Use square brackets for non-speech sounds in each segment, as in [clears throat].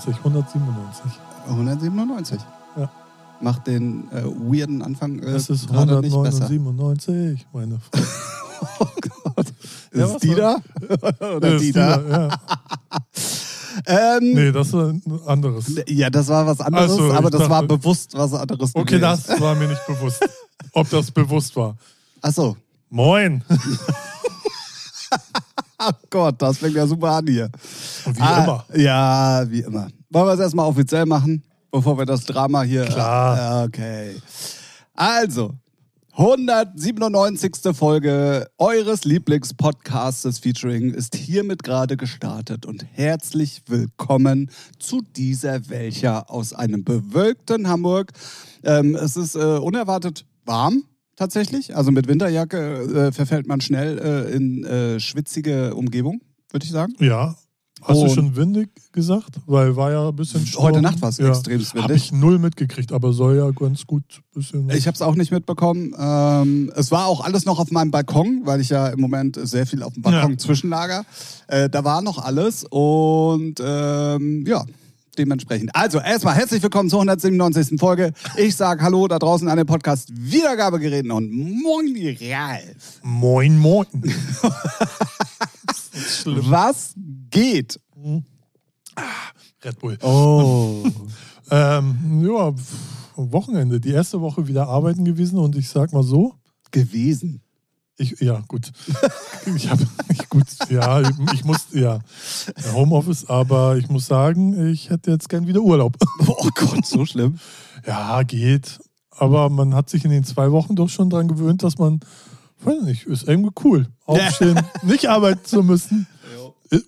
97, 197. 197. Ja. Macht den äh, weirden Anfang äh, Es ist gerade nicht besser. 197, meine Frau. [laughs] Oh Gott. Ist Ja, [laughs] die da? Oder Ist die da? Ja. [laughs] Ähm, Nee, das ist ein anderes. Ja, das war was anderes, Ach so, aber das war dachte- bewusst was anderes. Okay, gewesen. das war mir nicht bewusst. Ob das bewusst war. Achso. Moin. Ach Gott, das fängt ja super an hier. Wie Ah, immer. Ja, wie immer. Wollen wir es erstmal offiziell machen, bevor wir das Drama hier. Klar. Ja, Okay. Also, 197. Folge eures Lieblingspodcastes Featuring ist hiermit gerade gestartet und herzlich willkommen zu dieser welcher aus einem bewölkten Hamburg. Ähm, es ist äh, unerwartet warm. Tatsächlich. Also mit Winterjacke äh, verfällt man schnell äh, in äh, schwitzige Umgebung, würde ich sagen. Ja. Hast du schon windig gesagt? Weil war ja ein bisschen Sturm. Heute Nacht war es ja. extrem Habe windig. ich null mitgekriegt, aber soll ja ganz gut ein bisschen. Ich habe es auch nicht mitbekommen. Ähm, es war auch alles noch auf meinem Balkon, weil ich ja im Moment sehr viel auf dem Balkon Ja. zwischenlager. Äh, da war noch alles und ähm, ja, dementsprechend. Also erstmal herzlich willkommen zur 197. Folge. Ich sage Hallo da draußen an den Podcast Wiedergabegeräten und Moin Ralf. Moin, moin. [laughs] Was geht? Red Bull. Oh. [laughs] Ähm, ja, Wochenende. Die erste Woche wieder arbeiten gewesen und ich sag mal so. gewesen. Ich, ja, gut. Ich habe gut, ja, ich muss, ja, Homeoffice, aber ich muss sagen, ich hätte jetzt gern wieder Urlaub. [laughs] Oh Gott, so schlimm. Ja, geht. Aber man hat sich in den zwei Wochen doch schon dran gewöhnt, dass man, weiß nicht, ist irgendwie cool. Aufstehen, [laughs] nicht arbeiten zu müssen.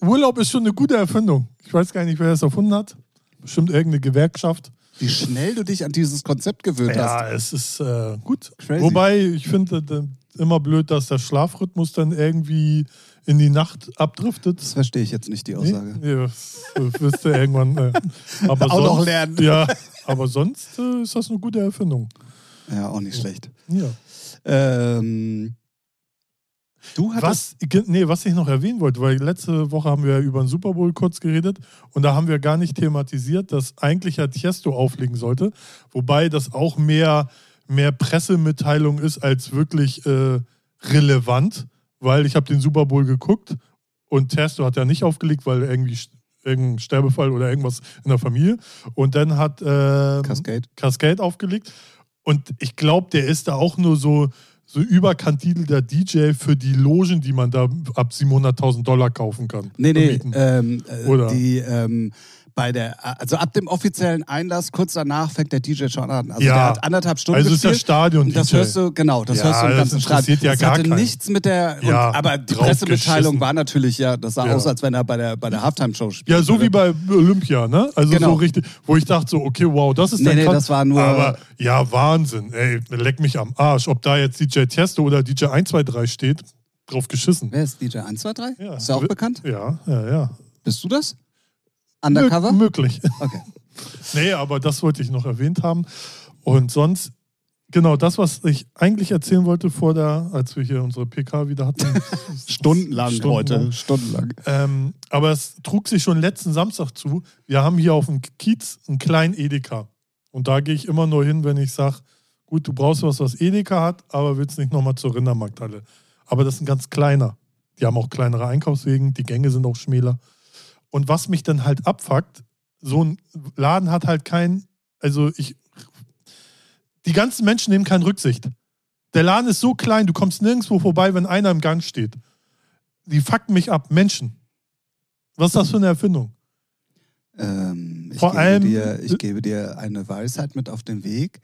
Urlaub ist schon eine gute Erfindung. Ich weiß gar nicht, wer das erfunden hat. Bestimmt irgendeine Gewerkschaft. Wie schnell du dich an dieses Konzept gewöhnt Ja, hast. es ist äh, gut. Crazy. Wobei, ich finde immer blöd, dass der Schlafrhythmus dann irgendwie in die Nacht abdriftet. Das verstehe ich jetzt nicht, die Nee? Aussage. Ja, das wirst du irgendwann. Äh, aber [laughs] Auch noch sonst, lernen. Ja, aber sonst äh, ist das eine gute Erfindung. Ja, auch nicht schlecht. Ja. Ähm, du hattest. Was, nee, was ich noch erwähnen wollte, weil letzte Woche haben wir über den Super Bowl kurz geredet und da haben wir gar nicht thematisiert, dass eigentlich ja Tiesto auflegen sollte, wobei das auch mehr, mehr Pressemitteilung ist als wirklich äh, relevant, weil ich habe den Super Bowl geguckt und Tiesto hat ja nicht aufgelegt, weil irgendwie irgendein Sterbefall oder irgendwas in der Familie und dann hat ähm, Cascade. Cascade aufgelegt. Und ich glaube, der ist da auch nur so, so überkantidelter DJ für die Logen, die man da ab 700.000 Dollar kaufen kann. Nee, nee, ähm, äh, Oder? die, ähm, bei der, also ab dem offiziellen Einlass, kurz danach fängt der DJ schon an. Also Ja. der hat anderthalb Stunden also ist der gespielt. Stadion Und das DJ. hörst du, genau, das Ja, hörst du im das ganzen Stadion. ja das gar hatte keinen. nichts mit der, und, Ja, aber die. Pressemitteilung war natürlich, ja, das sah aus, als wenn er bei der, bei der Halftime-Show spielt. ja, so wie bei Olympia, ne? Also Genau. so richtig, wo ich dachte so, okay, wow, das ist Nee, dann nee, krass. das war nur- Aber ja, Wahnsinn. Ey, leck mich am Arsch. Ob da jetzt DJ Tiesto oder DJ 123 steht, drauf geschissen. Wer ist DJ 123? Ja. Ist der auch bekannt? Ja, ja, ja. Bist du das? Undercover? Mö möglich. Okay. [laughs] Nee, aber das wollte ich noch erwähnt haben. Und sonst, genau das, was ich eigentlich erzählen wollte vor der, als wir hier unsere PK wieder hatten. [laughs] Stundenlang, Stundenlang. heute. Stundenlang. Ähm, aber es trug sich schon letzten Samstag zu. Wir haben hier auf dem Kiez einen kleinen Edeka. Und da gehe ich immer nur hin, wenn ich sage, gut, du brauchst was, was Edeka hat, aber willst nicht nochmal zur Rindermarkthalle. Aber das ist ein ganz kleiner. Die haben auch kleinere Einkaufswegen, die Gänge sind auch schmäler. Und was mich dann halt abfuckt, so ein Laden hat halt kein, also ich, die ganzen Menschen nehmen keine Rücksicht. Der Laden ist so klein, du kommst nirgendwo vorbei, wenn einer im Gang steht. Die fucken mich ab, Menschen. Was ist das für eine Erfindung? Ähm, ich, Vor gebe allem- dir, ich gebe dir eine Weisheit mit auf den Weg.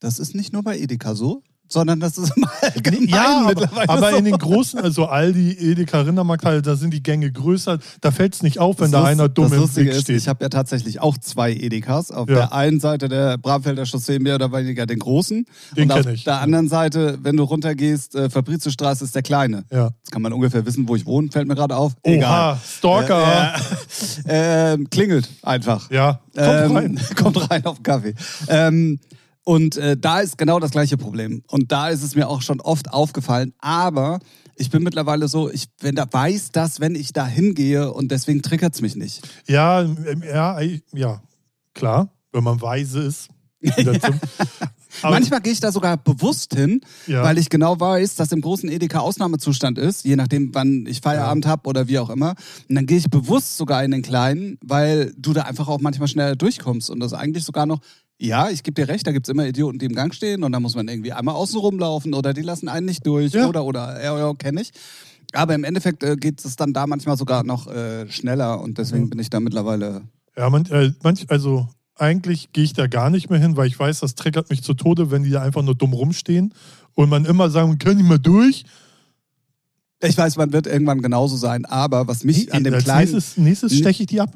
Das ist nicht nur bei Edeka so, sondern das ist im [laughs] Allgemeinen Ja, aber, mittlerweile aber so. in den großen, also Aldi, Edeka, Rindermarkthalle, da sind die Gänge größer. Da fällt es nicht auf, wenn da Das einer Lust- dumm im Weg ist, steht. Ich habe ja tatsächlich auch zwei Edekas. Auf Ja. der einen Seite der Bramfelder Chaussee mehr oder weniger den großen. Den und auf ich. der anderen Seite, wenn du runtergehst, äh, Fabriziostraße ist der kleine. ja. Jetzt kann man ungefähr wissen, wo ich wohne, fällt mir gerade auf. Egal. Oha, Stalker. Äh, äh, klingelt einfach. Ja, kommt Ähm, rein. [laughs] kommt rein auf den Kaffee. Ähm, Und äh, da ist genau das gleiche Problem. Und da ist es mir auch schon oft aufgefallen. Aber ich bin mittlerweile so, ich wenn da weiß das, wenn ich da hingehe und deswegen triggert es mich nicht. Ja, ähm, ja, äh, ja, klar, wenn man weise ist. [laughs] Manchmal gehe ich da sogar bewusst hin, Ja. weil ich genau weiß, dass im großen Edeka Ausnahmezustand ist, je nachdem, wann ich Feierabend habe oder wie auch immer. Und dann gehe ich bewusst sogar in den kleinen, weil du da einfach auch manchmal schneller durchkommst und das eigentlich sogar noch. Ja, ich gebe dir recht, da gibt's immer Idioten, die im Gang stehen und da muss man irgendwie einmal außen rumlaufen oder die lassen einen nicht durch Ja. oder, oder, ja, ja, kenne ich. Aber im Endeffekt äh, geht es dann da manchmal sogar noch äh, schneller und deswegen Mhm. bin ich da mittlerweile. Ja, man, äh, manch, also eigentlich gehe ich da gar nicht mehr hin, weil ich weiß, das triggert mich zu Tode, wenn die da einfach nur dumm rumstehen und man immer sagen, können die mal durch? Ich weiß, man wird irgendwann genauso sein, aber was mich an dem Als kleinen. nächstes, nächstes steche ich die ab.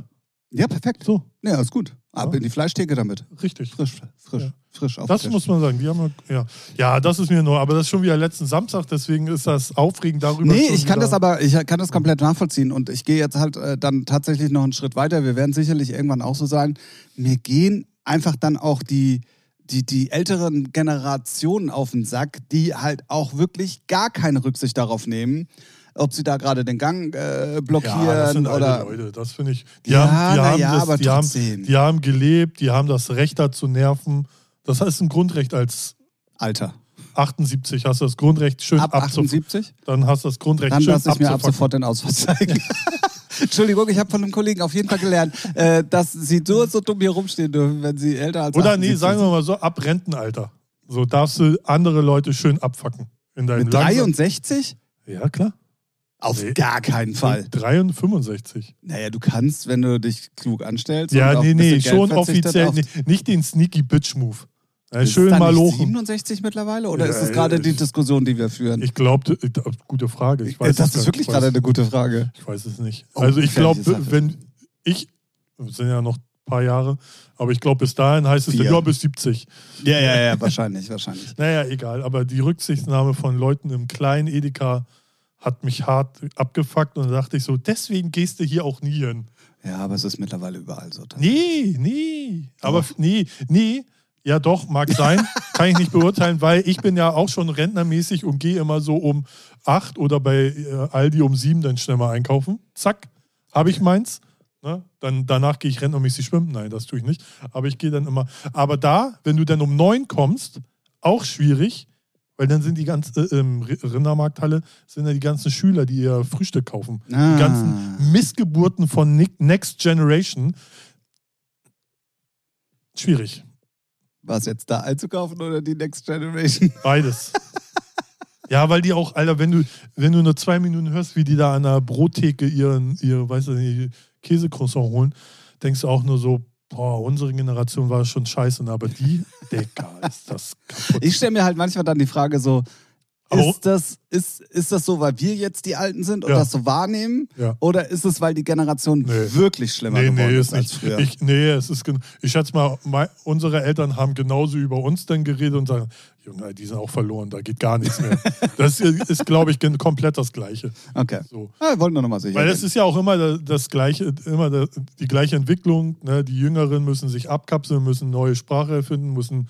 Ja, perfekt. So, Ja, ist gut. Ab Ja. in die Fleischtheke damit. richtig. Frisch, frisch, Ja. frisch auf Das muss man sagen. Die haben ja, ja. das ist mir nur, aber das ist schon wieder letzten Samstag, deswegen ist das aufregend darüber. Nee, ich kann das aber, ich kann das komplett nachvollziehen und ich gehe jetzt halt äh, dann tatsächlich noch einen Schritt weiter. Wir werden sicherlich irgendwann auch so sagen, mir gehen einfach dann auch die, die, die älteren Generationen auf den Sack, die halt auch wirklich gar keine Rücksicht darauf nehmen, ob sie da gerade den Gang äh, blockieren Ja, das sind alte oder. Leute, das finde ich. Die Ja, haben, die haben ja, das, aber die haben, die haben gelebt, die haben das Recht da zu nerven. Das heißt ein Grundrecht als Alter. 78 hast du das Grundrecht schön Ab abzufacken. 78? Dann hast du das Grundrecht Dann schön lasse ich mir ab sofort den Ausweis zeigen. [laughs] [laughs] Entschuldigung, ich habe von einem Kollegen auf jeden Fall gelernt, äh, dass sie nur so dumm hier rumstehen dürfen, wenn sie älter als Oder nee, 78 sagen wir mal so, ab Rentenalter. So darfst du andere Leute schön abfacken. In deinem Mit 63? Ja, klar. Auf Nee. gar keinen Fall. 63, 65. Naja, du kannst, wenn du dich klug anstellst. Ja, nee, nee, schon offiziell. Nee, nicht den Sneaky Bitch Move. Ja, schön mal lochen. 67 mittlerweile oder Ja, ist das gerade die Diskussion, die wir führen? Ich glaube, gute Frage. Ich weiß das ist wirklich gerade eine gute Frage. Ich weiß es nicht. Oh, also ich glaube, wenn ich, es sind ja noch ein paar Jahre, aber ich glaube, bis dahin heißt es Vier. ja bis 70. Ja, ja, ja, wahrscheinlich, wahrscheinlich. [laughs] Naja, egal. Aber die Rücksichtnahme von Leuten im kleinen Edeka hat mich hart abgefuckt und da dachte ich so, deswegen gehst du hier auch nie hin. Ja, aber es ist mittlerweile überall so. Nee, nee. Aber Doch. nee, nee. Ja, doch, mag sein. [laughs] Kann ich nicht beurteilen, weil ich bin ja auch schon rentnermäßig und gehe immer so um acht oder bei äh, Aldi um sieben dann schnell mal einkaufen. Zack, habe ich meins. Ne? Dann, danach gehe ich rentnermäßig schwimmen. Nein, das tue ich nicht. Aber ich gehe dann immer. Aber da, wenn du dann um neun kommst, auch schwierig, weil dann sind die ganzen, äh, im Rindermarkthalle, sind ja die ganzen Schüler, die ihr Frühstück kaufen. Ah. Die ganzen Missgeburten von Next Generation. Schwierig. Was jetzt da einzukaufen oder die Next Generation? [laughs] Beides. ja, weil die auch, Alter, wenn du, wenn du nur zwei Minuten hörst, wie die da an der Brottheke ihren, ihr, weißt du, Käsecroissant holen, denkst du auch nur so, boah, unsere Generation war schon scheiße, aber die, Digga, ist das [laughs] kaputt. Ich stelle mir halt manchmal dann die Frage so, Aber- ist das, ist, ist das so, weil wir jetzt die Alten sind und Ja. das so wahrnehmen? Ja. Oder ist es, weil die Generation Nee. wirklich schlimmer Nee, geworden nee, ist ist als früher? Ich, nee, es ist Ich schätze mal, mei- unsere Eltern haben genauso über uns dann geredet und sagen, Junge, die sind auch verloren, da geht gar nichts mehr. [laughs] das ist, glaube ich, komplett das Gleiche. okay. So. Ah, wir wollten nur noch mal sicher Weil es ist ja auch immer da- das gleiche, immer die gleiche Entwicklung. Ne? Die Jüngeren müssen sich abkapseln, müssen neue Sprache erfinden, müssen,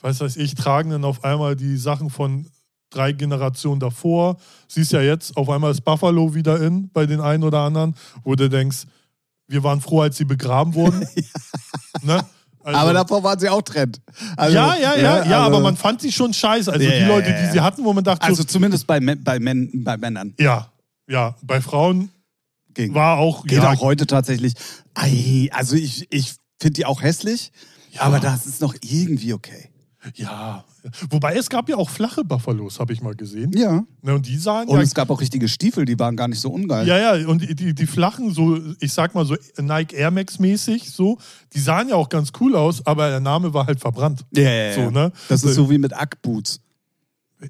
was weiß ich, tragen dann auf einmal die Sachen von drei Generationen davor. Siehst ja jetzt, auf einmal ist Buffalo wieder in bei den einen oder anderen, wo du denkst, wir waren froh, als sie begraben wurden. [laughs] ne? Also- aber davor waren sie auch Trend. Also, ja, ja, ja, ja, also- aber man fand sie schon scheiße. Also Ja, die ja, Leute, ja, ja. die sie hatten, wo man dachte, Also so, zumindest bei, bei, Män bei Männern. ja, ja, bei Frauen Ging. war auch, Geht ja, auch heute tatsächlich. Ei, also ich, ich finde die auch hässlich, Ja. aber das ist noch irgendwie okay. Ja, wobei es gab ja auch flache Buffalos, habe ich mal gesehen. Ja. Ne, und die sahen Und ja, es gab auch richtige Stiefel, die waren gar nicht so ungeil. ja, ja, und die, die, die flachen, so, ich sag mal so Nike Air Max mäßig, so, die sahen ja auch ganz cool aus, aber der Name war halt verbrannt. Ja, ja, So, ne? Das ist so wie mit Ackboots.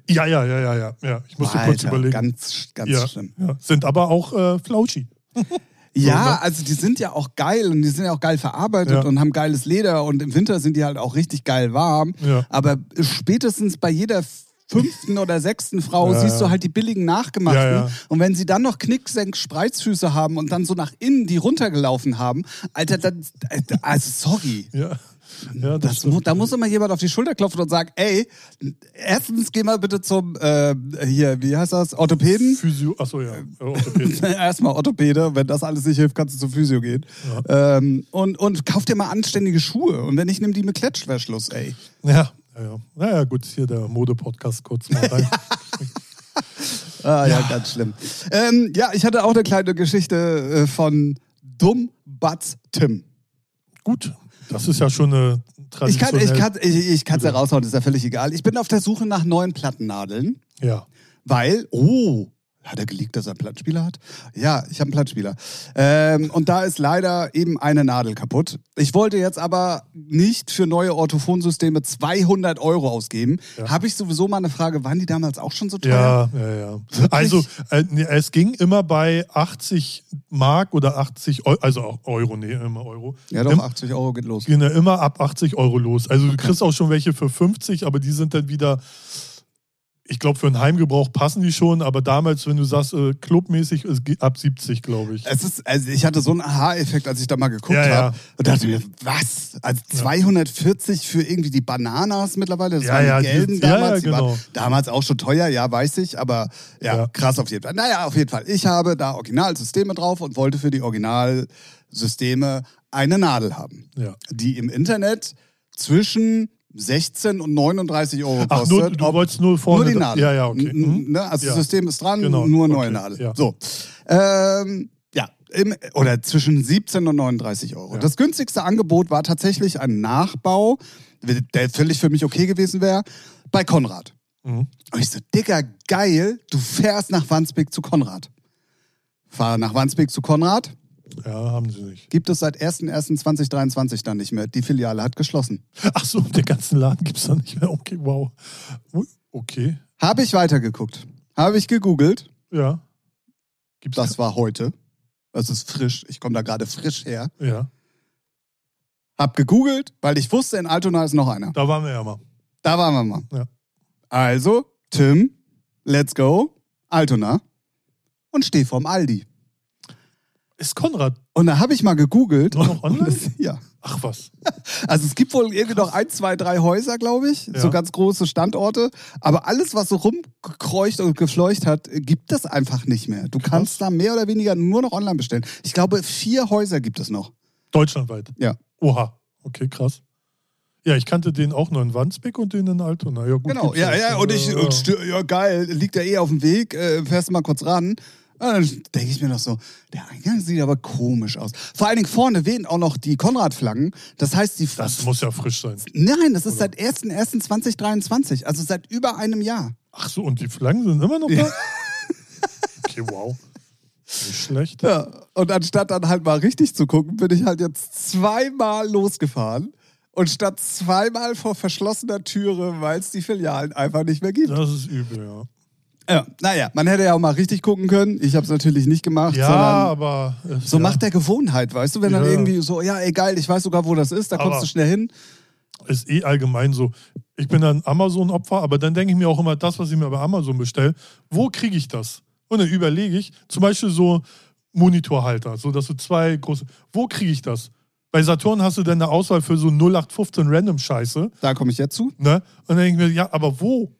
Ja, ja, ja, ja, ja, ja. Ich musste kurz Alter, überlegen. Ganz, ganz ja, schlimm. ja, sind aber auch äh, flauschi. [laughs] Ja, ne? also die sind ja auch geil und die sind ja auch geil verarbeitet Ja. und haben geiles Leder und im Winter sind die halt auch richtig geil warm. Ja. Aber spätestens bei jeder fünften oder sechsten Frau Ja, siehst du halt die billigen nachgemachten. Ja, ja. Und wenn sie dann noch Knicksenk Spreizfüße haben und dann so nach innen die runtergelaufen haben, Alter, dann, also sorry. Ja. Ja, Das mu da muss immer jemand auf die Schulter klopfen und sagen, ey, erstens geh mal bitte zum, äh, hier, wie heißt das, Orthopäden? Physio, achso, [laughs] ja. Orthopäden. Erstmal Orthopäde, wenn das alles nicht hilft, kannst du zum Physio gehen. Ähm, und, und kauf dir mal anständige Schuhe. Und wenn nicht, nimm die mit Klettschverschluss, ey. ja, ja, ja. Naja, gut, hier der Mode-Podcast kurz mal rein. [laughs] Ah, ja, ganz schlimm. Ähm, ja, ich hatte auch eine kleine Geschichte äh, von Dumm Batz Tim. gut, das ist ja schon eine Ich kann traditionelle... ich kann, ich, ich kann's ja raushauen, ist ja völlig egal. Ich bin auf der Suche nach neuen Plattennadeln, ja. weil, oh, hat er geleakt, dass er einen Plattenspieler hat? Ja, ich habe einen Plattenspieler. Ähm, und da ist leider eben eine Nadel kaputt. Ich wollte jetzt aber nicht für neue Orthophonsysteme 200 Euro ausgeben. Ja. Habe ich sowieso mal eine Frage, waren die damals auch schon so teuer? Ja, ja, ja. Also, äh, es ging immer bei 80 Mark oder 80 Euro, also auch Euro, nee, immer Euro. Ja, doch, Im, 80 Euro geht los. gehen ja immer ab 80 Euro los. Also, du kriegst auch schon welche für 50, aber die sind dann wieder, ich glaube, für einen Heimgebrauch passen die schon, aber damals, wenn du sagst, äh, clubmäßig, ab 70, glaube ich. Es ist, also ich hatte so einen Aha-Effekt, als ich da mal geguckt Ja, ja. habe und dachte mir, was? Also 240 für irgendwie die Bananas mittlerweile, das Ja, waren ja, die gelben die- ja, damals, ja, die waren genau. damals auch schon teuer, ja, weiß ich, aber ja, Ja. krass auf jeden Fall. Naja, auf jeden Fall. Ich habe da Originalsysteme drauf und wollte für die Originalsysteme eine Nadel haben, Ja. die im Internet zwischen 16 und 39 Euro Ach, kostet. nur, du Ob- wolltest nur vorne. nur die Nadel. Ja, ja, okay. N- Mhm. Ne? Also Ja. das System ist dran, Genau, nur neue okay, Nadel. ja. So. Ähm, ja, im, oder zwischen 17 und 39 Euro. Ja. Das günstigste Angebot war tatsächlich ein Nachbau, der völlig für mich okay gewesen wäre, bei Konrad. Mhm. Und ich so, Digga, geil, du fährst nach Wandsbek zu Konrad. Fahre nach Wandsbek zu Konrad. Ja, haben sie nicht. Gibt es seit 1.1.2023 dann nicht mehr. Die Filiale hat geschlossen. Ach so, den ganzen Laden gibt es da nicht mehr. Okay, wow. Okay, Habe ich weitergeguckt. Habe ich gegoogelt. ja. Gibt's Das war heute. Das ist frisch. Ich komme da gerade frisch her. Ja, Hab gegoogelt, weil ich wusste, in Altona ist noch einer. da waren wir ja mal. Da waren wir mal. Ja. Also, Tim, let's go, Altona und steh vorm Aldi. Ist Konrad Und da habe ich mal gegoogelt. Nur noch online? Es- ja. Ach was. [laughs] Also es gibt wohl irgendwie noch ein, zwei, drei Häuser, glaube ich. Ja. So ganz große Standorte. Aber alles, was so rumgekreucht und gefleucht hat, gibt es einfach nicht mehr. Du kannst da mehr oder weniger nur noch online bestellen. Ich glaube, vier Häuser gibt es noch. Deutschlandweit. Ja. Oha. Okay, krass. Ja, ich kannte den auch nur in Wandsbek und den in Altona. Ja, gut, Genau, gibt's ja, ja, und ich, Ja, und ja, geil, liegt ja eh auf dem Weg, äh, fährst du mal kurz ran. Und dann denke ich mir noch so, der Eingang sieht aber komisch aus. Vor allen Dingen vorne wehen auch noch die Konrad-Flaggen. Das heißt, die. Das muss ja frisch sein. Nein, das ist seit 1.1.2023, also seit über einem Jahr. Ach so, und die Flaggen sind immer noch da? [laughs] Okay, wow. Nicht schlecht. Ja, und anstatt dann halt mal richtig zu gucken, bin ich halt jetzt zweimal losgefahren. Und statt zweimal vor verschlossener Türe, weil es die Filialen einfach nicht mehr gibt. Das ist übel, ja. Ja, naja, man hätte ja auch mal richtig gucken können. Ich habe es natürlich nicht gemacht, Ja, aber. es- so ja, macht der Gewohnheit, weißt du? Wenn dann Ja. irgendwie so, ja, egal, ich weiß sogar, wo das ist, da kommst Aber- du schnell hin. Ist eh allgemein so. Ich bin ein Amazon-Opfer, aber dann denke ich mir auch immer, das, was ich mir bei Amazon bestelle, wo kriege ich das? Und dann überlege ich, zum Beispiel so Monitorhalter, so dass du zwei große. Wo kriege ich das? Bei Saturn hast du dann eine Auswahl für so 0815 Random-Scheiße. Da komme ich jetzt zu. Ne? Und dann denke ich mir, ja, aber wo?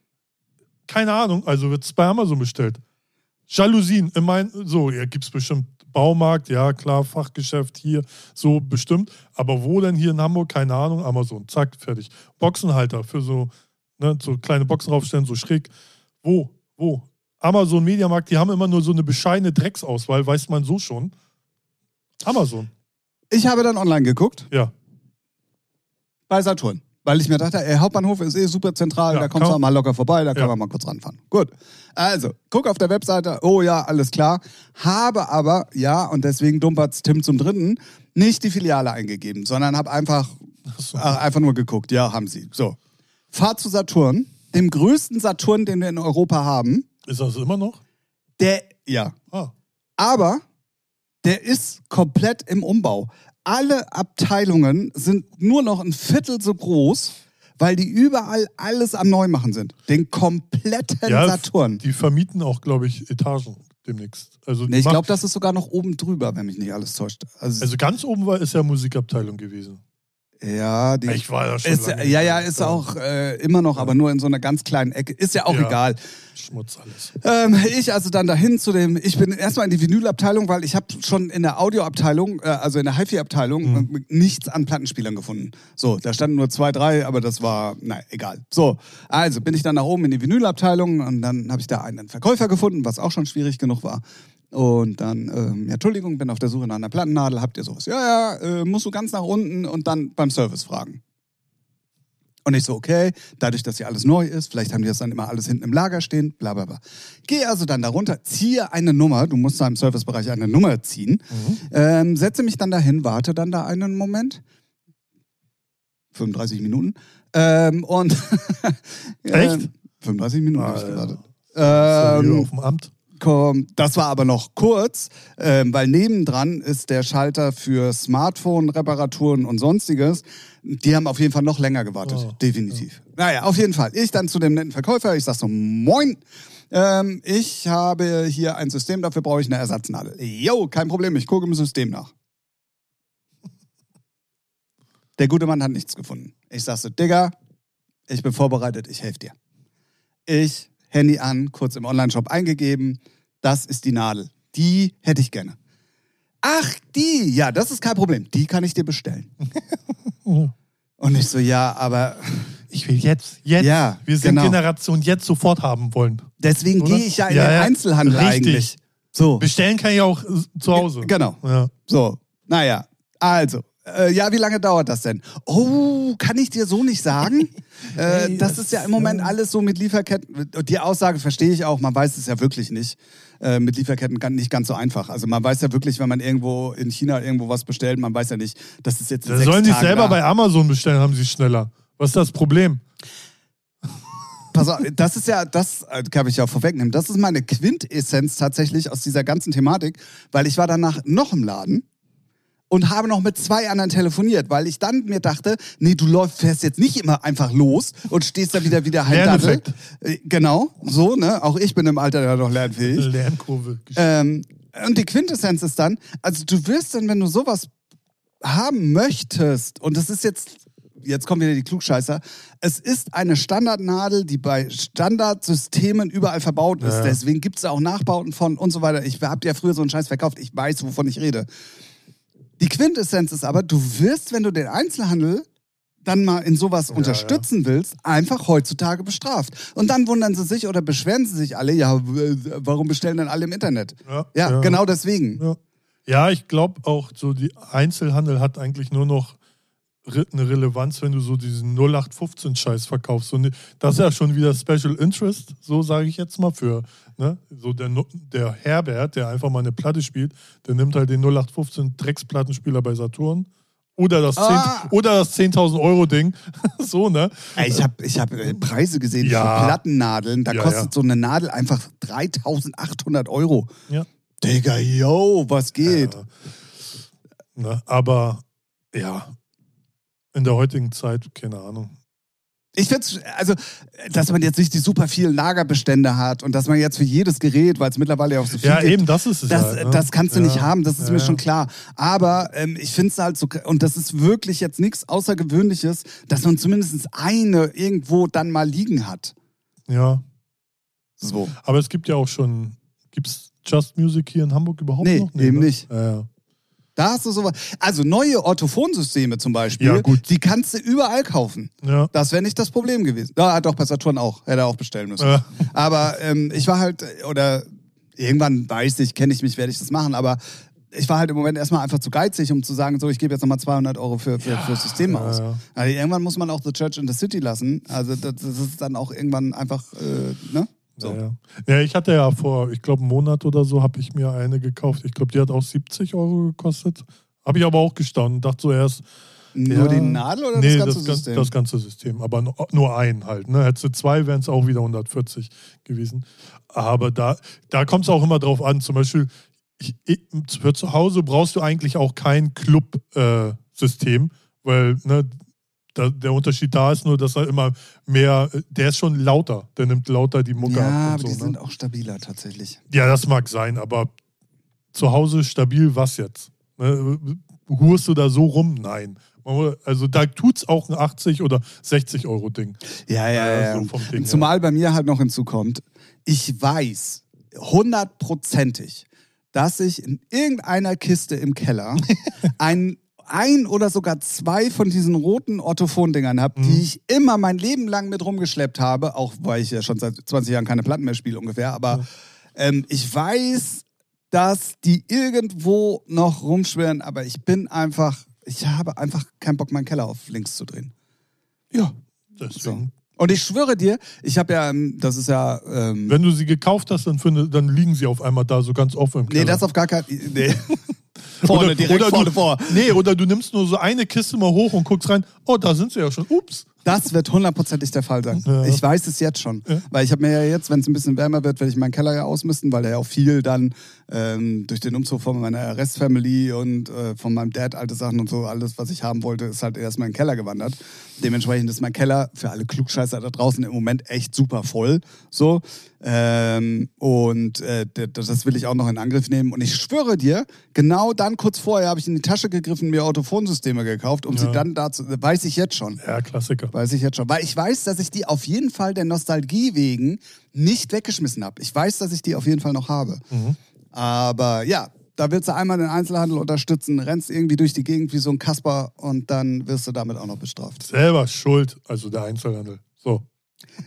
Keine Ahnung, also wird es bei Amazon bestellt. Jalousien, ich mein, so, ja, gibt es bestimmt Baumarkt, ja klar, Fachgeschäft hier, so bestimmt. Aber wo denn hier in Hamburg? Keine Ahnung, Amazon, zack, fertig. Boxenhalter für so, ne, so kleine Boxen draufstellen, so schräg. Wo? Wo? Amazon, Mediamarkt, die haben immer nur so eine bescheidene Drecksauswahl, weiß man so schon. Amazon, Ich habe dann online geguckt, ja. bei Saturn. Weil ich mir dachte, ey, Hauptbahnhof ist eh super zentral, Ja, da kommst du kann- auch mal locker vorbei, da kann Ja. man mal kurz ranfahren. Gut. Also, guck auf der Webseite, oh ja, alles klar. Habe aber, ja, und deswegen dumpert's Tim zum Dritten, nicht die Filiale eingegeben, sondern habe einfach, Achso. äh, einfach nur geguckt. Ja, haben sie. So. Fahr zu Saturn, dem größten Saturn, den wir in Europa haben. Ist das immer noch? Der, ja, Ah, aber der ist komplett im Umbau. Alle Abteilungen sind nur noch ein Viertel so groß, weil die überall alles am Neumachen sind. Den kompletten ja, Saturn. Die vermieten auch, glaube ich, Etagen demnächst. Also, Nee, ich glaube, das ist sogar noch oben drüber, wenn mich nicht alles täuscht. Also, Also ganz oben war ist ja Musikabteilung gewesen. Ja, die Ich war da schon ist, lange ja, ja, ist auch äh, immer noch, aber nur in so einer ganz kleinen Ecke. Ist ja auch Ja. egal. Schmutz alles. Ähm, ich also dann dahin zu dem, ich bin erstmal in die Vinylabteilung, weil ich habe schon in der Audioabteilung, äh, also in der HiFi-Abteilung, Mhm. äh, nichts an Plattenspielern gefunden. So, da standen nur zwei, drei, aber das war, nein, egal. So, also bin ich dann nach oben in die Vinylabteilung und dann habe ich da einen Verkäufer gefunden, was auch schon schwierig genug war. Und dann, ähm, ja, Entschuldigung, bin auf der Suche nach einer Plattennadel, habt ihr sowas? Ja, ja, äh, musst du ganz nach unten und dann beim Service fragen. Und ich so, okay, dadurch, dass hier alles neu ist, vielleicht haben die das dann immer alles hinten im Lager stehen, bla bla bla. Gehe also dann darunter, ziehe eine Nummer, du musst da im Servicebereich eine Nummer ziehen, ähm, setze mich dann dahin, warte dann da einen Moment. 35 Minuten. Ähm, und [laughs] Echt? Ähm, 35 Minuten habe ich ja. gewartet. Ähm, auf dem Amt. das war aber noch kurz, ähm, weil nebendran ist der Schalter für Smartphone-Reparaturen und sonstiges. Die haben auf jeden Fall noch länger gewartet, Oh, definitiv. Naja, auf jeden Fall. Ich dann zu dem netten Verkäufer, ich sag so, moin, ähm, ich habe hier ein System, dafür brauche ich eine Ersatznadel. Jo, kein Problem, ich gucke im System nach. [laughs] Der gute Mann hat nichts gefunden. Ich sag so, Digga, ich bin vorbereitet, ich helfe dir. Ich, Handy an, kurz im Onlineshop eingegeben, das ist die Nadel. Die hätte ich gerne. Ach, die, ja, das ist kein Problem. Die kann ich dir bestellen. [laughs] Ja. Und ich so, ja, aber Ich will jetzt, jetzt. Ja, Wir sind genau. Generation jetzt sofort haben wollen. deswegen gehe ich ja in Ja, den ja. Einzelhandel Richtig. eigentlich. So, Bestellen kann ich auch äh, zu Hause. genau. Ja. So, naja, also. Äh, ja, wie lange dauert das denn? Oh, kann ich dir so nicht sagen? [laughs] äh, das ist ja im Moment äh, alles so mit Lieferketten. Die Aussage verstehe ich auch, man weiß es ja wirklich nicht. Äh, mit Lieferketten kann nicht ganz so einfach. Also man weiß ja wirklich, wenn man irgendwo in China irgendwo was bestellt, man weiß ja nicht, dass es jetzt Da sollen die Tagen selber da. bei Amazon bestellen, haben sie schneller. Was ist das Problem? Pass auf, das ist ja, das äh, kann ich ja vorwegnehmen, das ist meine Quintessenz tatsächlich aus dieser ganzen Thematik, weil ich war danach noch im Laden und habe noch mit zwei anderen telefoniert, weil ich dann mir dachte, nee, du läufst, fährst jetzt nicht immer einfach los und stehst da wieder wieder halt. Lerneffekt. Äh, Genau, so, ne? Auch ich bin im Alter ja noch lernfähig. Lernkurve. Ähm, und die Quintessenz ist dann, also du wirst dann, wenn du sowas haben möchtest, und das ist jetzt, jetzt kommen wieder die Klugscheißer, es ist eine Standardnadel, die bei Standardsystemen überall verbaut ist. Ja. Deswegen gibt es auch Nachbauten von und so weiter. Ich habe ja früher so einen Scheiß verkauft, ich weiß, wovon ich rede. Die Quintessenz ist aber, du wirst, wenn du den Einzelhandel dann mal in sowas unterstützen willst, einfach heutzutage bestraft. Und dann wundern sie sich oder beschweren sie sich alle, ja, warum bestellen denn alle im Internet? Ja, Ja, ja. genau deswegen. Ja, ja ich glaube auch, so die Einzelhandel hat eigentlich nur noch eine Relevanz, wenn du so diesen 0815-Scheiß verkaufst. So, ne- das ist ja schon wieder Special Interest, so sage ich jetzt mal für. Ne? So der, der Herbert, der einfach mal eine Platte spielt, der nimmt halt den 0815 Drecksplattenspieler bei Saturn. Oder das 10 Ah. oder das 10.000 Euro Ding. [laughs] so, ne? Ich habe ich hab äh, Preise gesehen Ja. für Plattennadeln. Da Ja, kostet ja. so eine Nadel einfach 3800 Euro. Ja. Digga, yo, was geht? Ne? Aber ja, in der heutigen Zeit, keine Ahnung. Ich finde also, dass man jetzt nicht die super vielen Lagerbestände hat und dass man jetzt für jedes Gerät, weil es mittlerweile ja auch so viel Ja, gibt, eben, das ist es. Das, halt, ne? das kannst du ja. nicht haben, das ist ja, mir ja. schon klar. Aber ähm, ich finde es halt so, und das ist wirklich jetzt nichts Außergewöhnliches, dass man zumindest eine irgendwo dann mal liegen hat. Ja, So. aber es gibt ja auch schon, gibt es Just Music hier in Hamburg überhaupt Nee, noch? eben ne? nicht. Ja, ja. Da hast du sowas. Also neue Orthophonsysteme zum Beispiel, Ja, gut. die kannst du überall kaufen. ja. Das wäre nicht das Problem gewesen. Ja, doch, bei Saturn auch. Hätte er auch bestellen müssen. Ja. Aber ähm, ich war halt, oder irgendwann weiß ich, kenne ich mich, werde ich das machen, aber ich war halt im Moment erstmal einfach zu geizig, um zu sagen, so, ich gebe jetzt nochmal 200 Euro für, für, für das System ja, aus. ja. Also irgendwann muss man auch The Church in the City lassen. Also das, das ist dann auch irgendwann einfach, äh, ne? So. Ja, ja. ja, ich hatte ja vor, ich glaube, einen Monat oder so, habe ich mir eine gekauft. Ich glaube, die hat auch 70 Euro gekostet. Habe ich aber auch gestaunt und dachte so erst, Nur Ja. die Nadel oder nee, das ganze das, System? das ganze System. Aber nur, nur ein halt. Ne? Hättest du zwei, wären es auch wieder 140 gewesen. Aber da, da kommt es auch immer drauf an. Zum Beispiel, ich, ich, für zu Hause brauchst du eigentlich auch kein Club-System, weil ne, da, der Unterschied da ist nur, dass er immer mehr, der ist schon lauter. Der nimmt lauter die Mucke ja, ab. aber Und so, die ne? sind auch stabiler tatsächlich. Ja, das mag sein, aber zu Hause stabil was jetzt? Ne? Hurst du da so rum? Nein. Also da tut es auch ein 80 oder 60 Euro Ding. Ja, ja, ja. so Ding Zumal bei mir halt noch hinzukommt, ich weiß hundertprozentig, dass ich in irgendeiner Kiste im Keller [laughs] ein, ein oder sogar zwei von diesen roten Orthophon-Dingern habe, Mhm. die ich immer mein Leben lang mit rumgeschleppt habe, auch weil ich ja schon seit 20 Jahren keine Platten mehr spiele ungefähr, aber ähm, ich weiß, dass die irgendwo noch rumschwirren, aber ich bin einfach, ich habe einfach keinen Bock, meinen Keller auf links zu drehen. Ja, deswegen. Und ich schwöre dir, ich habe ja, ähm, das ist ja, ähm, Wenn du sie gekauft hast, dann, finde, dann liegen sie auf einmal da so ganz offen im Keller. nee, das auf gar kein, nee. [laughs] vorne, Oder- direkt oder vorne du, vor. Nee, oder du nimmst nur so eine Kiste mal hoch und guckst rein. Oh, da sind sie ja schon. Ups. Das wird hundertprozentig der Fall sein. Ja. Ich weiß es jetzt schon. Ja. Weil ich habe mir ja jetzt, wenn es ein bisschen wärmer wird, werde ich meinen Keller ja ausmisten, weil er ja auch viel dann ähm, durch den Umzug von meiner Restfamily und äh, von meinem Dad alte Sachen und so, alles, was ich haben wollte, ist halt erstmal in den Keller gewandert. Dementsprechend ist mein Keller für alle Klugscheißer da draußen im Moment echt super voll. So. Ähm, und äh, das will ich auch noch in Angriff nehmen. Und ich schwöre dir, genau dann kurz vorher habe ich in die Tasche gegriffen, mir Autophonsysteme gekauft, um Ja. sie dann dazu, weiß ich jetzt schon. Ja, Klassiker. Weiß ich jetzt schon. Weil ich weiß, dass ich die auf jeden Fall der Nostalgie wegen nicht weggeschmissen habe. Ich weiß, dass ich die auf jeden Fall noch habe. Mhm. Aber ja, da willst du einmal den Einzelhandel unterstützen, rennst irgendwie durch die Gegend wie so ein Kasper und dann wirst du damit auch noch bestraft. Selber schuld, also der Einzelhandel. So.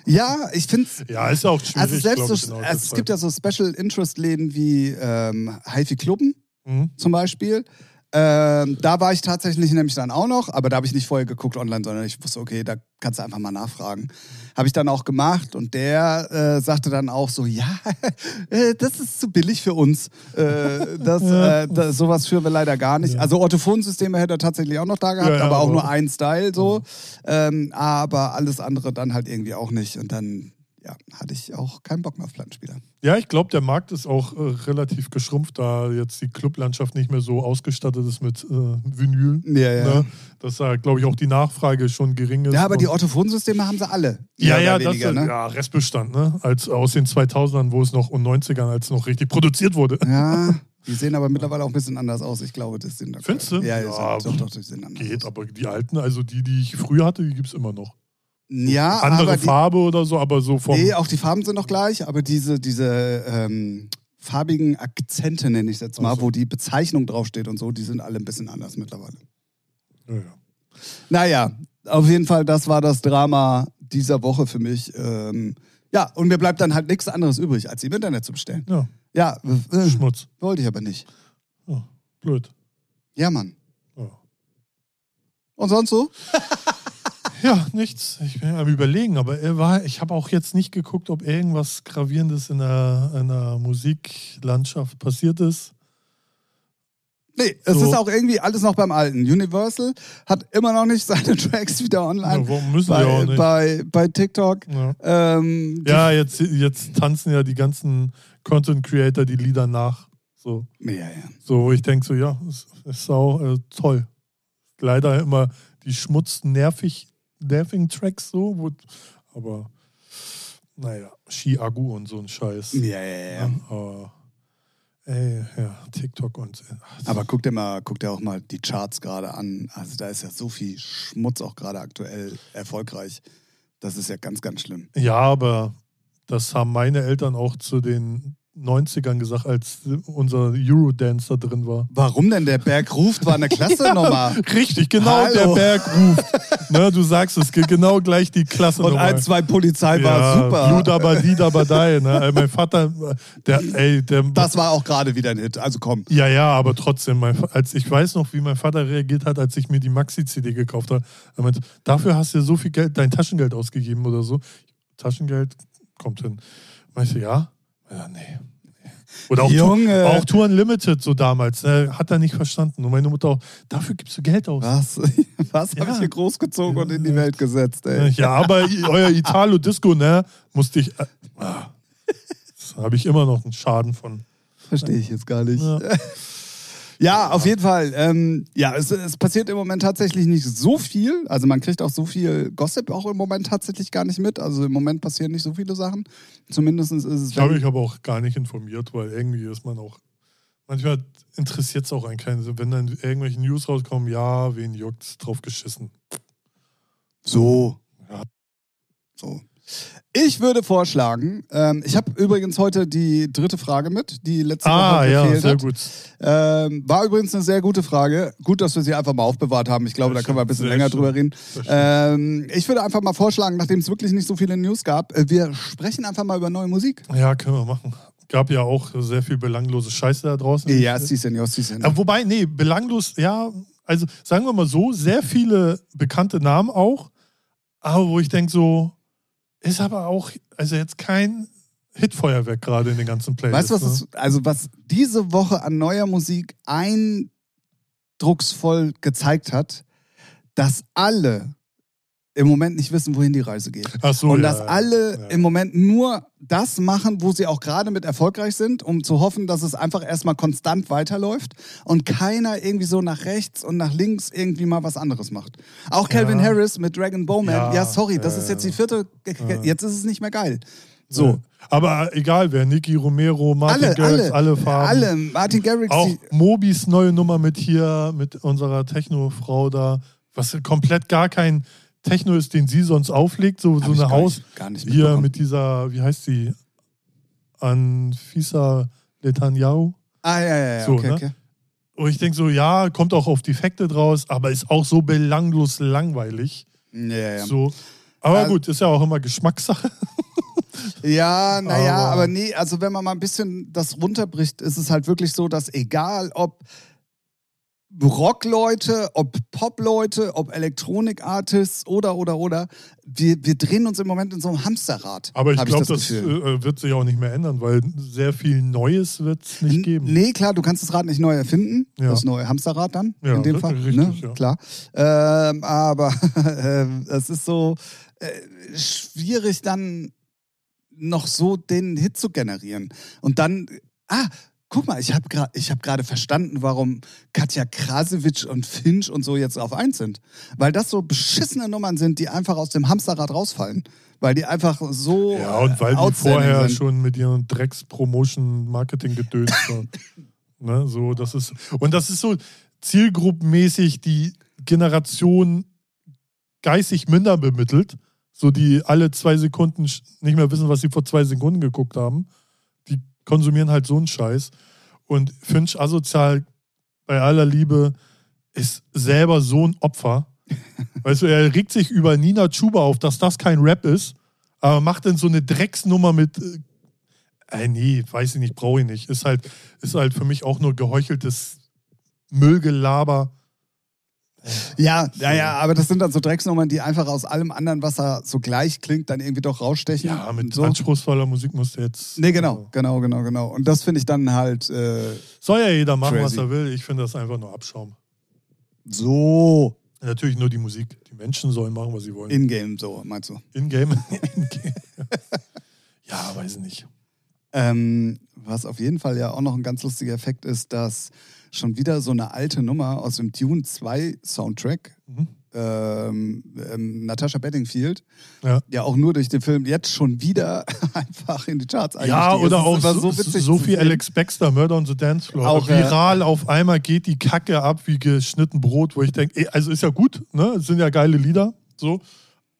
Ja, ich finde Ja, ist auch schwierig. also selbst so, ich, also es gibt ja so Special Interest Läden wie ähm, Haifi Klubben Mhm. zum Beispiel. Ähm, da war ich tatsächlich nämlich dann auch noch, aber da habe ich nicht vorher geguckt online, sondern ich wusste, okay, da kannst du einfach mal nachfragen. Habe ich dann auch gemacht und der äh, sagte dann auch so, ja, [laughs] äh, das ist zu billig für uns. Äh, das, [laughs] äh, das, sowas führen wir leider gar nicht. Ja. Also Orthophonsysteme hätte er tatsächlich auch noch da gehabt, Ja, ja, aber auch aber- nur ein Style so. Ähm, aber alles andere dann halt irgendwie auch nicht. Und dann ja, hatte ich auch keinen Bock mehr auf Plattenspieler. Ja, ich glaube, der Markt ist auch äh, relativ geschrumpft, da jetzt die Clublandschaft nicht mehr so ausgestattet ist mit äh, Vinyl. Ja, ja. Ne? Dass da, glaube ich, auch die Nachfrage schon gering ist. Ja, aber die Orthophonsysteme haben sie alle. Ja, ja, das weniger, ist, ne? ja, Restbestand, ne? Als aus den 2000ern, wo es noch und 90ern, als noch richtig produziert wurde. Ja, [laughs] die sehen aber mittlerweile auch ein bisschen anders aus. Ich glaube, das sind. Findest du? Ja, Ja, ja doch, doch, die sind anders. Geht, aus. aber die alten, also die, die ich früher hatte, die gibt es immer noch. Ja, Andere aber die, Farbe oder so, aber so vom. nee, auch die Farben sind noch gleich, aber diese, diese ähm, farbigen Akzente, nenne ich es jetzt mal, Ach so. wo die Bezeichnung draufsteht und so, die sind alle ein bisschen anders mittlerweile. Ja, ja. Naja, auf jeden Fall, das war das Drama dieser Woche für mich. Ähm, ja, und mir bleibt dann halt nichts anderes übrig, als sie im Internet zu bestellen. ja, Ja, äh, Schmutz. wollte ich aber nicht. Ja, blöd. Ja, Mann. Ja. Und sonst so? [laughs] Ja, nichts. Ich bin am überlegen, aber er war, ich habe auch jetzt nicht geguckt, ob irgendwas Gravierendes in der, in der Musiklandschaft passiert ist. Nee, es So. ist auch irgendwie alles noch beim Alten. Universal hat immer noch nicht seine [laughs] Tracks wieder online. Ja, warum müssen sie auch bei, nicht? bei, bei TikTok. Ja, Ähm, ja jetzt, jetzt tanzen ja die ganzen Content Creator die Lieder nach. So, ja, ja. so wo ich denke, so, ja, ist, ist auch äh, toll. Leider immer die schmutz nervig, nervigen Tracks so, wo, aber naja, Ski-Agu und so ein Scheiß. Ja, ja, ja. Ja, aber, ey, ja, TikTok und. ach, Aber guck dir mal, guck dir auch mal die Charts gerade an. Also da ist ja so viel Schmutz auch gerade aktuell erfolgreich. Das ist ja ganz, ganz schlimm. Ja, aber das haben meine Eltern auch zu den 90ern gesagt, als unser Eurodance da drin war. Warum denn? Der Berg ruft, war eine klasse [laughs] Nummer. Richtig, genau Hallo. der Berg ruft. ne, du sagst es, geht genau gleich die Klasse Und ein, zwei Polizei war super. Blut aber die. Ne? Mein Vater, der, ey, der. Das war auch gerade wieder ein Hit. Also komm. ja, ja, aber trotzdem, mein, als ich weiß noch, wie mein Vater reagiert hat, als ich mir die Maxi-CD gekauft habe. Er meinte, dafür hast du so viel Geld, dein Taschengeld ausgegeben oder so. Taschengeld kommt hin. Meinst du, ja? Ja, nee. Oder auch, Junge. Tour, auch Tour Unlimited so damals. Ne? Hat er nicht verstanden. Und meine Mutter auch, dafür gibst du Geld aus. Was? [laughs] Was habe Ja. ich hier großgezogen und in die Welt gesetzt, ey? Ja, aber euer Italo-Disco, ne, musste ich. Äh, ah, [laughs] das habe ich immer noch einen Schaden von. Verstehe ich jetzt gar nicht. Ja. [laughs] Ja, auf jeden Fall. Ähm, ja, es, es passiert im Moment tatsächlich nicht so viel. Also man kriegt auch so viel Gossip auch im Moment tatsächlich gar nicht mit. Also im Moment passieren nicht so viele Sachen. Zumindest ist es. Ich habe mich aber auch gar nicht informiert, weil irgendwie ist man auch manchmal interessiert es auch einen keinen. Wenn dann irgendwelche News rauskommen, ja, wen juckt's, drauf geschissen. So. Ja. So. Ich würde vorschlagen, ähm, ich habe übrigens heute die dritte Frage mit, die letzte Ah, Woche ja, gefehlt sehr hat. gut. Ähm, war übrigens eine sehr gute Frage. Gut, dass wir sie einfach mal aufbewahrt haben. Ich glaube, Sehr da können wir ein bisschen länger schön. drüber reden. Ähm, ich würde einfach mal vorschlagen, nachdem es wirklich nicht so viele News gab, äh, wir sprechen einfach mal über neue Musik. Ja, können wir machen. Gab ja auch sehr viel belanglose Scheiße da draußen. Ja, sí, senor, sí, senor. Ja, wobei, nee, belanglos, ja, also sagen wir mal so, sehr viele bekannte Namen auch, aber wo ich denke, so, ist aber auch, also jetzt kein Hitfeuerwerk gerade in den ganzen Weißt Playlists. du, was, ne? es, also was diese Woche an neuer Musik eindrucksvoll gezeigt hat, dass alle im Moment nicht wissen, wohin die Reise geht. Ach so, Und ja, dass alle ja. im Moment nur das machen, wo sie auch gerade mit erfolgreich sind, um zu hoffen, dass es einfach erstmal konstant weiterläuft und keiner irgendwie so nach rechts und nach links irgendwie mal was anderes macht. Auch Calvin Ja. Harris mit Dragon Bowman, ja, sorry, das ist jetzt die vierte, jetzt ist es nicht mehr geil. So. Aber egal wer, Nicky Romero, Martin alle, Garrix, alle, alle Farben. alle, Martin Garrix, Auch Mobis neue Nummer mit hier, mit unserer Techno-Frau da, was komplett gar kein Techno ist, den sie sonst auflegt, so, Hab so eine Haus. nicht- gar nicht Hier mit dieser, wie heißt sie? Anfisa Netanyahu. Ah, ja, ja, ja, So, okay, ne? okay. Und ich denke so, ja, kommt auch auf Defekte draus, aber ist auch so belanglos langweilig. Ja, ja. So. Aber Also- gut, ist ja auch immer Geschmackssache. [laughs] Ja, naja, aber, Aber- nee, also wenn man mal ein bisschen das runterbricht, ist es halt wirklich so, dass egal ob Rockleute, ob Popleute, ob Elektronikartists oder, oder, oder, wir, wir drehen uns im Moment in so einem Hamsterrad. Aber ich glaube, das das, äh, wird sich auch nicht mehr ändern, weil sehr viel Neues wird es nicht geben. Nee, klar, du kannst das Rad nicht neu erfinden. Ja. Das neue Hamsterrad dann, Ja, in dem Fall. richtig, ne? ja. Klar. Ähm, aber [laughs] ähm, es ist so äh, schwierig, dann noch so den Hit zu generieren. Und dann, ah, guck mal, ich habe gerade hab gerade verstanden, warum Katja Krasewitsch und Finch und so jetzt auf eins sind. Weil das so beschissene Nummern sind, die einfach aus dem Hamsterrad rausfallen. Weil die einfach so. Ja, und weil äh, die outstanding vorher sind. schon mit ihren Drecks-Promotion-Marketing-Gedöns waren. [laughs] ne, so, das ist, und das ist so zielgruppenmäßig die Generation geistig minder bemittelt, so die alle zwei Sekunden nicht mehr wissen, was sie vor zwei Sekunden geguckt haben. Konsumieren halt so einen Scheiß. Und Finch asozial bei aller Liebe ist selber so ein Opfer. [laughs] weißt du, er regt sich über Nina Chuba auf, dass das kein Rap ist, aber macht dann so eine Drecksnummer mit. Äh, äh, nee, weiß ich nicht, brauche ich nicht. Ist halt, ist halt für mich auch nur geheucheltes Müllgelaber. Ja, ja, ja, aber das sind dann so Drecksnummern, die einfach aus allem anderen, was da so gleich klingt, dann irgendwie doch rausstechen. Ja, mit so. anspruchsvoller Musik musst du jetzt. Nee, genau, genau, genau, genau. Und das finde ich dann halt äh, Soll ja jeder machen, was Crazy. er will. Ich finde das einfach nur Abschaum. so Natürlich nur die Musik. Die Menschen sollen machen, was sie wollen. in-game, so meinst du. In-game. [laughs] In-game. ja, weiß ich nicht. Ähm, was auf jeden Fall ja auch noch ein ganz lustiger Effekt ist, dass schon wieder so eine alte Nummer aus dem Dune 2 Soundtrack, Mhm. ähm, ähm, Natasha Bedingfield, Ja. ja auch nur durch den Film jetzt schon wieder [laughs] einfach in die Charts Ja, oder auch so, so, witzig so zu viel. Alex Baxter, Murder on the Dance Floor. Auch. Viral auf einmal geht die Kacke ab wie geschnitten Brot, wo ich denke, also ist ja gut, ne? Es sind ja geile Lieder, so.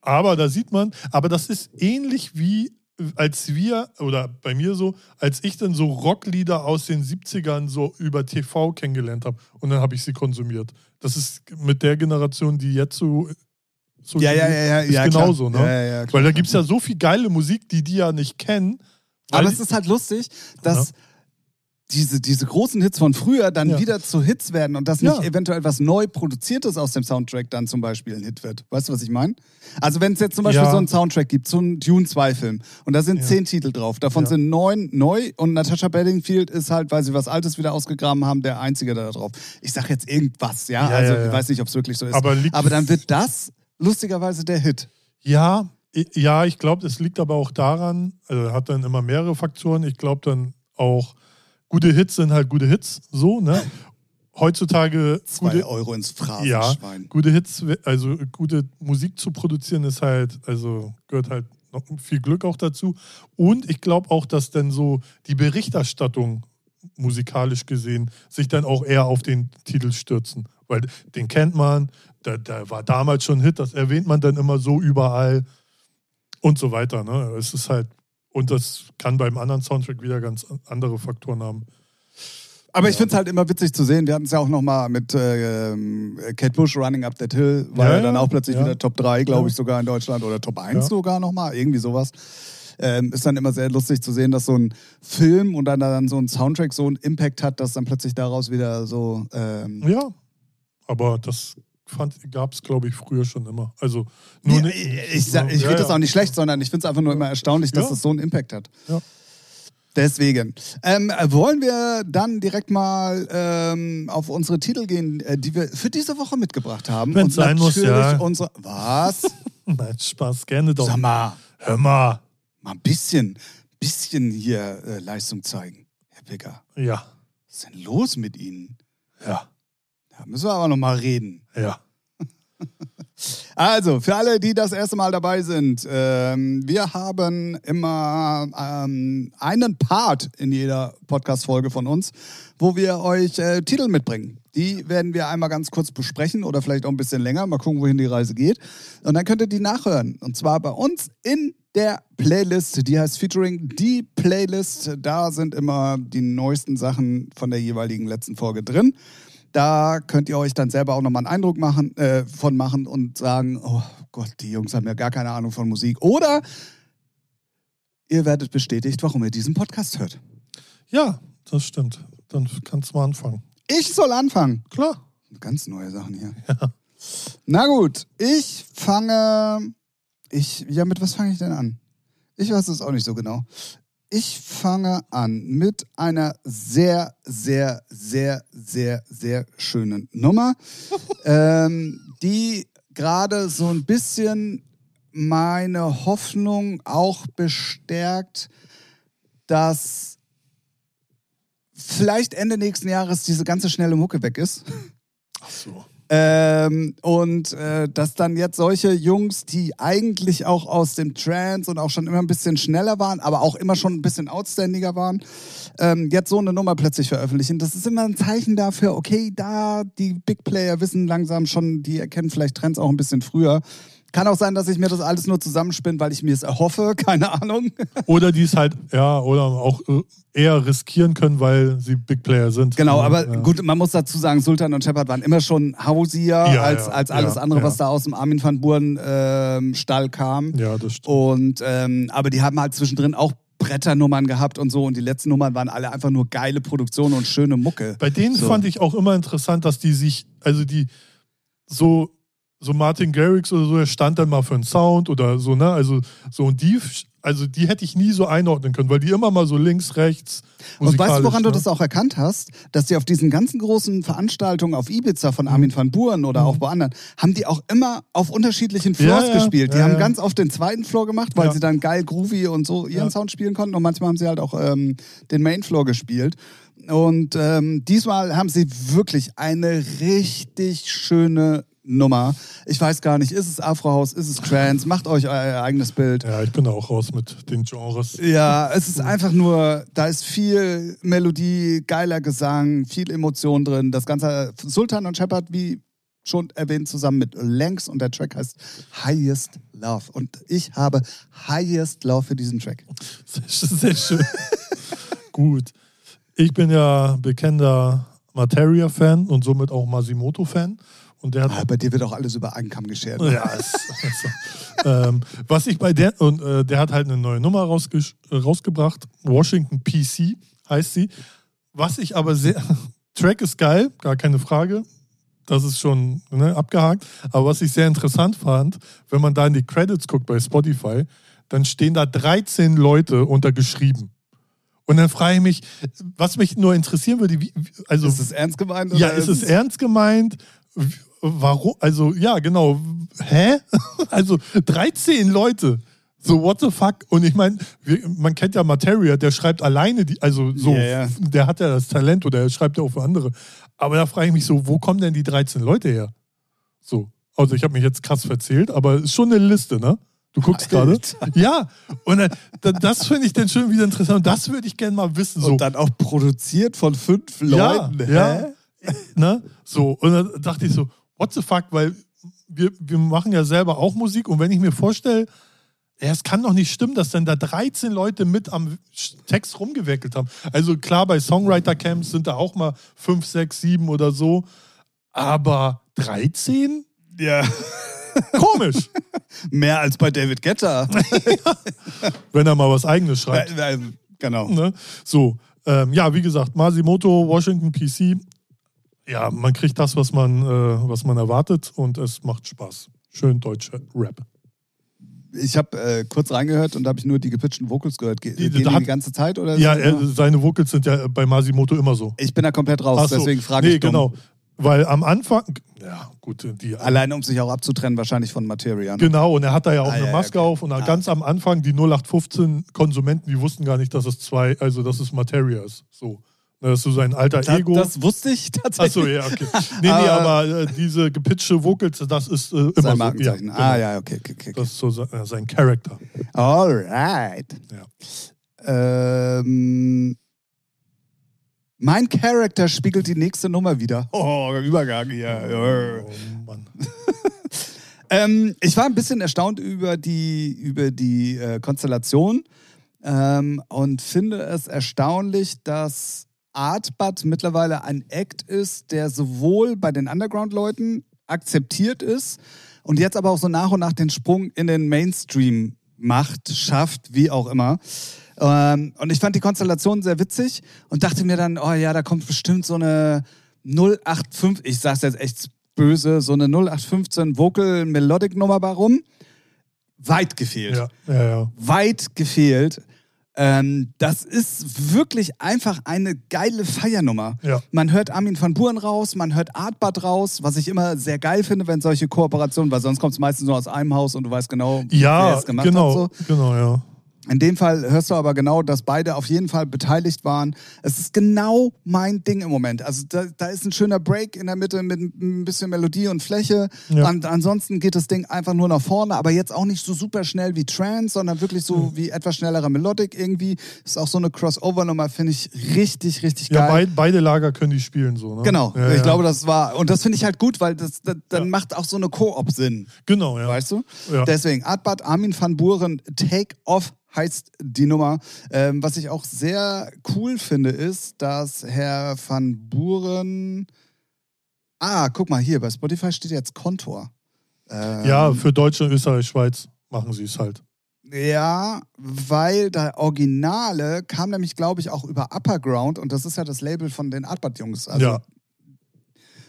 Aber da sieht man, aber das ist ähnlich wie als wir, oder bei mir so, als ich dann so Rocklieder aus den 70ern so über TV kennengelernt habe und dann habe ich sie konsumiert. Das ist mit der Generation, die jetzt so, so Ja, ja, ja, ja, ist ja genauso, klar. ne? Ja, ja, ja, klar. Weil da gibt es ja so viel geile Musik, die die ja nicht kennen. Aber es ist halt lustig, dass diese, diese großen Hits von früher dann Ja. wieder zu Hits werden und dass Ja. nicht eventuell was neu produziertes aus dem Soundtrack dann zum Beispiel ein Hit wird. Weißt du, was ich meine? Also wenn es jetzt zum Beispiel Ja. so einen Soundtrack gibt, so einen Dune 2 Film und da sind Ja. zehn Titel drauf, davon Ja. sind neun neu und Natasha Bedingfield ist halt, weil sie was Altes wieder ausgegraben haben, der Einzige da drauf. Ich sag jetzt irgendwas, ja, Ja, also ja, ja. ich weiß nicht, ob es wirklich so ist. Aber Aber dann wird das lustigerweise der Hit. Ja, ja, ich glaube, es liegt aber auch daran, also hat dann immer mehrere Faktoren. Ich glaube dann auch, gute Hits sind halt gute Hits, so, ne? Heutzutage Zwei gute, Euro ins ja, Phrasenschwein. gute Hits, also gute Musik zu produzieren, ist halt, also gehört halt noch viel Glück auch dazu. Und ich glaube auch, dass dann so die Berichterstattung musikalisch gesehen, sich dann auch eher auf den Titel stürzen. Weil den kennt man, der, der war damals schon ein Hit, das erwähnt man dann immer so überall und so weiter. Ne? Es ist halt, und das kann beim anderen Soundtrack wieder ganz andere Faktoren haben. Aber ich finde es halt immer witzig zu sehen. Wir hatten es ja auch nochmal mit äh, Kate Bush Running Up That Hill, war ja, ja dann auch plötzlich ja. wieder Top 3, glaube ich, sogar in Deutschland oder Top 1 sogar nochmal, irgendwie sowas. Ähm, ist dann immer sehr lustig zu sehen, dass so ein Film und dann, dann so ein Soundtrack so einen Impact hat, dass dann plötzlich daraus wieder so. Ähm ja, aber das gab es, glaube ich, früher schon immer. Also nur nee, ich, ich, ich finde ja, das auch nicht schlecht, sondern ich finde es einfach nur immer erstaunlich, dass das so einen Impact hat. Ja. Deswegen. Ähm, wollen wir dann direkt mal ähm, auf unsere Titel gehen, äh, die wir für diese Woche mitgebracht haben? Wenn es sein muss, ja. Unsere, was? [laughs] Nein, Spaß, gerne doch. Sag mal. Hör mal. Mal ein bisschen, bisschen hier äh, Leistung zeigen, Herr Picker. Ja. Was ist denn los mit Ihnen? Ja. Da müssen wir aber noch mal reden. Ja. [laughs] Also, für alle, die das erste Mal dabei sind, ähm, wir haben immer ähm, einen Part in jeder Podcast-Folge von uns, wo wir euch äh, Titel mitbringen. Die werden wir einmal ganz kurz besprechen oder vielleicht auch ein bisschen länger. Mal gucken, wohin die Reise geht. Und dann könnt ihr die nachhören. Und zwar bei uns in der Playlist. Die heißt Featuring die Playlist. Da sind immer die neuesten Sachen von der jeweiligen letzten Folge drin. Da könnt ihr euch dann selber auch nochmal einen Eindruck machen, äh, von machen und sagen, oh Gott, die Jungs haben ja gar keine Ahnung von Musik. Oder ihr werdet bestätigt, warum ihr diesen Podcast hört. Ja, das stimmt. Dann kannst du mal anfangen. Ich soll anfangen. Klar. Ganz neue Sachen hier. Ja. Na gut, ich fange. Ich, ja, mit was fange ich denn an? Ich weiß es auch nicht so genau. Ich fange an mit einer sehr, sehr, sehr, sehr, sehr schönen Nummer, [laughs] ähm, die gerade so ein bisschen meine Hoffnung auch bestärkt, dass vielleicht Ende nächsten Jahres diese ganze schnelle Mucke weg ist. Ach so. Ähm, und äh, dass dann jetzt solche Jungs, die eigentlich auch aus dem Trance und auch schon immer ein bisschen schneller waren, aber auch immer schon ein bisschen outstandiger waren, ähm, jetzt so eine Nummer plötzlich veröffentlichen. Das ist immer ein Zeichen dafür, okay, da die Big Player wissen langsam schon, die erkennen vielleicht Trends auch ein bisschen früher. Kann auch sein, dass ich mir das alles nur zusammenspinne, weil ich mir es erhoffe, [laughs] keine Ahnung. Oder die es halt, ja, oder auch äh, eher riskieren können, weil sie Big Player sind. Genau, aber ja. gut, man muss dazu sagen, Sultan und Shepard waren immer schon hausier ja, als, als alles andere, was da aus dem Armin van Buren äh, Stall kam. Ja, das stimmt. Und, ähm, aber die haben halt zwischendrin auch Bretternummern gehabt und so und die letzten Nummern waren alle einfach nur geile Produktionen und schöne Mucke. Bei denen so. fand ich auch immer interessant, dass die sich, also die so so Martin Garrix oder so, der stand dann mal für einen Sound oder so, ne? Also so und die, also die hätte ich nie so einordnen können, weil die immer mal so links, rechts. Und weißt du, woran ne? du das auch erkannt hast? Dass die auf diesen ganzen großen Veranstaltungen auf Ibiza von Armin van Buren oder mhm. auch bei anderen, haben die auch immer auf unterschiedlichen Floors ja, gespielt. Die ja, haben ganz oft den zweiten Floor gemacht, weil sie dann geil groovy und so ihren Sound spielen konnten. Und manchmal haben sie halt auch ähm, den Main Floor gespielt. Und ähm, diesmal haben sie wirklich eine richtig schöne Nummer. Ich weiß gar nicht, ist es Afrohaus, ist es Trance? Macht euch euer eigenes Bild. Ja, ich bin da auch raus mit den Genres. Ja, es ist einfach nur, da ist viel Melodie, geiler Gesang, viel Emotion drin. Das Ganze Sultan und Shepard, wie schon erwähnt, zusammen mit Langs und der Track heißt Highest Love. Und ich habe Highest Love für diesen Track. Sehr, sehr schön. [laughs] Gut. Ich bin ja bekennender Materia-Fan und somit auch Masimoto-Fan. Und der hat, ah, bei dir wird auch alles über einen Kamm geschert. Ja, es, also, ähm, was ich bei der, und äh, der hat halt eine neue Nummer rausge rausgebracht, Washington PC heißt sie. Was ich aber sehr, [laughs] Track ist geil, gar keine Frage. Das ist schon ne, abgehakt. Aber was ich sehr interessant fand, wenn man da in die Credits guckt bei Spotify, dann stehen da 13 Leute untergeschrieben. Und dann frage ich mich, was mich nur interessieren würde, wie, also. Ist es ernst gemeint? ja, ist es ernst gemeint? Warum? Also, ja, genau. Hä? [laughs] Also 13 Leute. So, what the fuck? Und ich meine, man kennt ja Materia, der schreibt alleine, die, also so, yeah, yeah. der hat ja das Talent oder er schreibt ja auch für andere. Aber da frage ich mich so, wo kommen denn die 13 Leute her? So. Also, ich habe mich jetzt krass verzählt, aber es ist schon eine Liste, ne? Du guckst gerade? Ja. Und äh, das finde ich dann schon wieder interessant. Das würde ich gerne mal wissen. So. Und dann auch produziert von fünf Leuten. Ja, ja. ne? So. Und dann dachte ich so, what the fuck? Weil wir, wir machen ja selber auch Musik. Und wenn ich mir vorstelle, ja, es kann doch nicht stimmen, dass dann da 13 Leute mit am Text rumgewickelt haben. Also klar, bei Songwriter-Camps sind da auch mal 5, 6, 7 oder so. Aber 13? Ja. Komisch. [laughs] Mehr als bei David Guetta. [laughs] Wenn er mal was Eigenes schreibt. genau. Ne? So, ähm, ja, wie gesagt, Masimoto, Washington PC. Ja, man kriegt das, was man, äh, was man erwartet und es macht Spaß. Schön deutscher Rap. Ich habe äh, kurz reingehört und da habe ich nur die gepitchten Vocals gehört. Ge Die- die hat- die ganze Zeit oder Ja, er, seine Vocals sind ja bei Masimoto immer so. Ich bin da komplett raus, so. deswegen frage nee, ich dumm. genau. Weil am Anfang, ja, gut, die. Alleine um sich auch abzutrennen, wahrscheinlich von Materia. ne? Genau, und er hat da ja auch Ah, eine ja, Maske okay. auf und Ah, ganz am Anfang die 0815 Konsumenten, die wussten gar nicht, dass es zwei, also dass es Materia ist. So. Das ist so sein alter Da, Ego. das wusste ich tatsächlich. Achso, ja, okay. Nee, nee, Aber- [laughs] aber äh, diese gepitchte Vocals, das ist äh, immer Sein so. Markenzeichen. Ja, Ah genau. ja, okay, okay, okay. Das ist so sein, äh, sein Charakter. Alright. Ja. Ähm, mein Charakter spiegelt die nächste Nummer wieder. Oh, Übergang hier. Oh, Mann. [laughs] Ähm, ich war ein bisschen erstaunt über die, über die äh, Konstellation ähm, und finde es erstaunlich, dass Artbud mittlerweile ein Act ist, der sowohl bei den Underground-Leuten akzeptiert ist und jetzt aber auch so nach und nach den Sprung in den Mainstream macht, schafft, wie auch immer. Ähm, und ich fand die Konstellation sehr witzig und dachte mir dann, oh ja, da kommt bestimmt so eine 085, ich sag's jetzt echt böse, so eine 0815 Vocal Melodic Nummer bei rum. Weit gefehlt. Ja, ja, ja. Weit gefehlt. Ähm, das ist wirklich einfach eine geile Feiernummer. Ja. Man hört Armin van Buren raus, man hört Artbad raus, was ich immer sehr geil finde, wenn solche Kooperationen, weil sonst kommt es meistens nur aus einem Haus und du weißt genau, wer Ja, es gemacht genau, hat. So. genau, ja. In dem Fall hörst du aber genau, dass beide auf jeden Fall beteiligt waren. Es ist genau mein Ding im Moment. Also da, da ist ein schöner Break in der Mitte mit ein bisschen Melodie und Fläche. Ja. Und ansonsten geht das Ding einfach nur nach vorne, aber jetzt auch nicht so super schnell wie Trance, sondern wirklich so Mhm. wie etwas schnellerer Melodic irgendwie. Ist auch so eine Crossover-Nummer, finde ich richtig, richtig Ja, geil. beid, beide Lager können die spielen so. Ne? Genau, ja, ich ja. glaube, das war, und das finde ich halt gut, weil das, das dann Ja. macht auch so eine Koop Sinn. Genau, ja. Weißt du? Ja. Deswegen, Artbad Armin van Buren, Take Off heißt die Nummer. Ähm, was ich auch sehr cool finde, ist, dass Herr van Buren. Ah, guck mal hier, bei Spotify steht jetzt Kontor. Ähm, Ja, für Deutschland, Österreich, Schweiz machen sie es halt. Ja, weil der Originale kam nämlich, glaube ich, auch über Upperground und das ist ja das Label von den Artbad-Jungs. Also ja,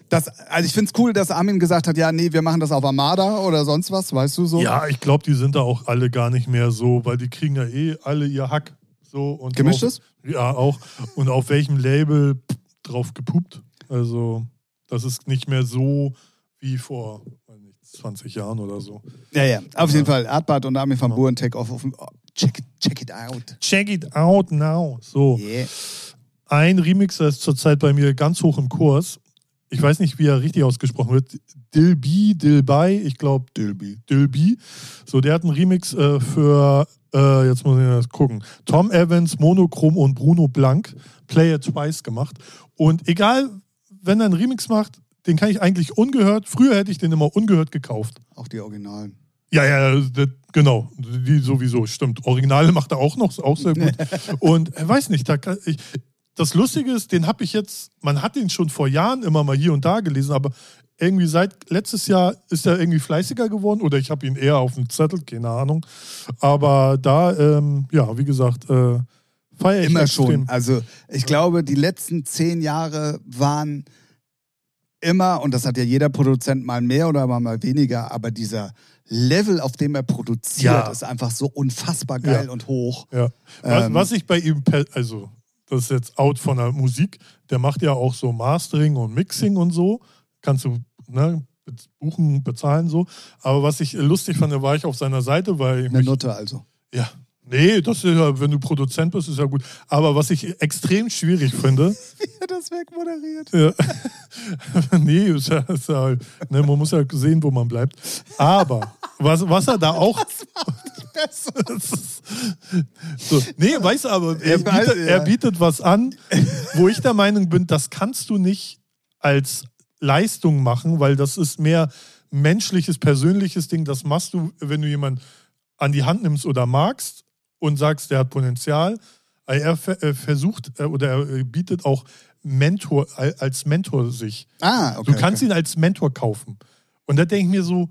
Das, also ich finde es cool, dass Armin gesagt hat, ja, nee, wir machen das auf Armada oder sonst was, weißt du so? ja, ich glaube, die sind da auch alle gar nicht mehr so, weil die kriegen ja eh alle ihr Hack. So, und Gemischtes? Auf, ja, auch. Und auf welchem Label drauf gepupt. Also, das ist nicht mehr so wie vor weiß nicht, 20 Jahren oder so. Ja, ja. Auf Ja. jeden Fall. Artbad und Armin van Ja. Buren, Take Off. Auf, oh, check, check it out. Check it out now. So. Yeah. Ein Remixer ist zurzeit bei mir ganz hoch im Kurs. Ich weiß nicht, wie er richtig ausgesprochen wird. Dilby, Dilby, ich glaube Dilby. Dilby. So, der hat einen Remix äh, für, äh, jetzt muss ich das gucken, Tom Evans, Monochrom und Bruno Blank, Play It Twice gemacht. Und egal, wenn er einen Remix macht, den kann ich eigentlich ungehört, früher hätte ich den immer ungehört gekauft. Auch die Originalen. Ja, ja, das, genau, die sowieso, stimmt. Originale macht er auch noch, auch sehr gut. [laughs] Und er weiß nicht, da kann, ich, das Lustige ist, den habe ich jetzt, man hat ihn schon vor Jahren immer mal hier und da gelesen, aber irgendwie seit letztes Jahr ist er irgendwie fleißiger geworden oder ich habe ihn eher auf dem Zettel, keine Ahnung. Aber da, ähm, ja, wie gesagt, äh, feiere ich Immer extrem. schon. Also ich glaube, die letzten zehn Jahre waren immer, und das hat ja jeder Produzent mal mehr oder mal weniger, aber dieser Level, auf dem er produziert, Ja. ist einfach so unfassbar geil Ja. und hoch. Ja. Was, Ähm, was ich bei ihm, also das ist jetzt out von der Musik, der macht ja auch so Mastering und Mixing und so. Kannst du ne, buchen, bezahlen so. Aber was ich lustig fand, da war ich auf seiner Seite, weil Eine mich, Nutte also. ja, Nee, das ist ja, wenn du Produzent bist, ist ja gut. Aber was ich extrem schwierig finde. [laughs] Wie er das wegmoderiert. Ja. [laughs] nee, ist ja, ist ja, ne, man muss ja sehen, wo man bleibt. Aber was, was er da [laughs] auch. So, nee, weißt du, aber er bietet, er bietet was an, wo ich der Meinung bin, das kannst du nicht als Leistung machen, weil das ist mehr menschliches, persönliches Ding. Das machst du, wenn du jemanden an die Hand nimmst oder magst und sagst, der hat Potenzial. Er versucht oder er bietet auch Mentor als Mentor sich. Ah, okay. Du kannst okay. ihn als Mentor kaufen. Und da denke ich mir so,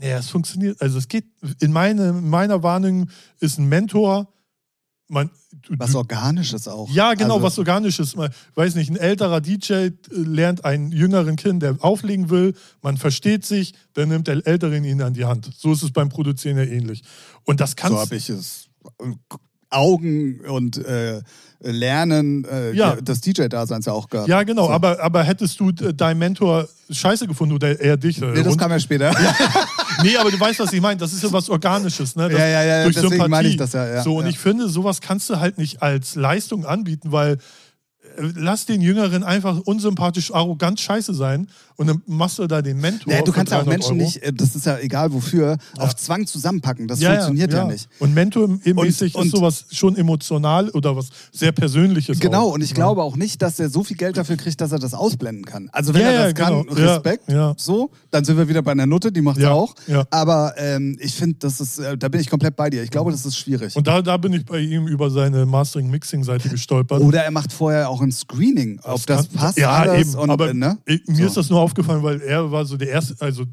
ja, es funktioniert. Also es geht, in, meine, in meiner Warnung ist ein Mentor, man, was Organisches auch. Ja, genau, also, was Organisches. Man, weiß nicht, ein älterer DJ äh, lernt einen jüngeren Kind, der auflegen will, man versteht sich, dann nimmt der Älteren ihn an die Hand. So ist es beim Produzieren ja ähnlich. Und das kannst So habe ich es. Augen und äh, Lernen äh, ja. des DJ-Daseins ja auch gehabt. Ja, genau, so. aber, aber hättest du äh, deinen Mentor scheiße gefunden oder eher dich? Nee, das kam ja später. Ja. [laughs] [laughs] nee, aber du weißt, was ich meine. Das ist ja was Organisches. Ne? Das, ja, ja, ja, durch deswegen Sympathie. meine ich das ja. ja so, und ja. ich finde, sowas kannst du halt nicht als Leistung anbieten, weil lass den Jüngeren einfach unsympathisch, arrogant scheiße sein und dann machst du da den Mentor. Ja, du kannst ja auch Menschen Euro. nicht, äh, das ist ja egal wofür, ja. auf Zwang zusammenpacken. Das ja, funktioniert ja, ja, nicht. Und Mentor-mäßig ist sowas schon emotional oder was sehr Persönliches. Genau, auch. und ich glaube auch nicht, dass er so viel Geld dafür kriegt, dass er das ausblenden kann. Also wenn er das kann, genau. Respekt, so, dann sind wir wieder bei einer Nutte, die macht ja auch. Aber ähm, ich finde, das ist, äh, da bin ich komplett bei dir. Ich glaube, das ist schwierig. Und da, da bin ich bei ihm über seine Mastering-Mixing-Seite gestolpert. Oder er macht vorher auch ein Screening, ob das, das passt. Ja, alles eben. Und, aber ne? mir so. ist das nur aufgefallen, weil er war so der erste, also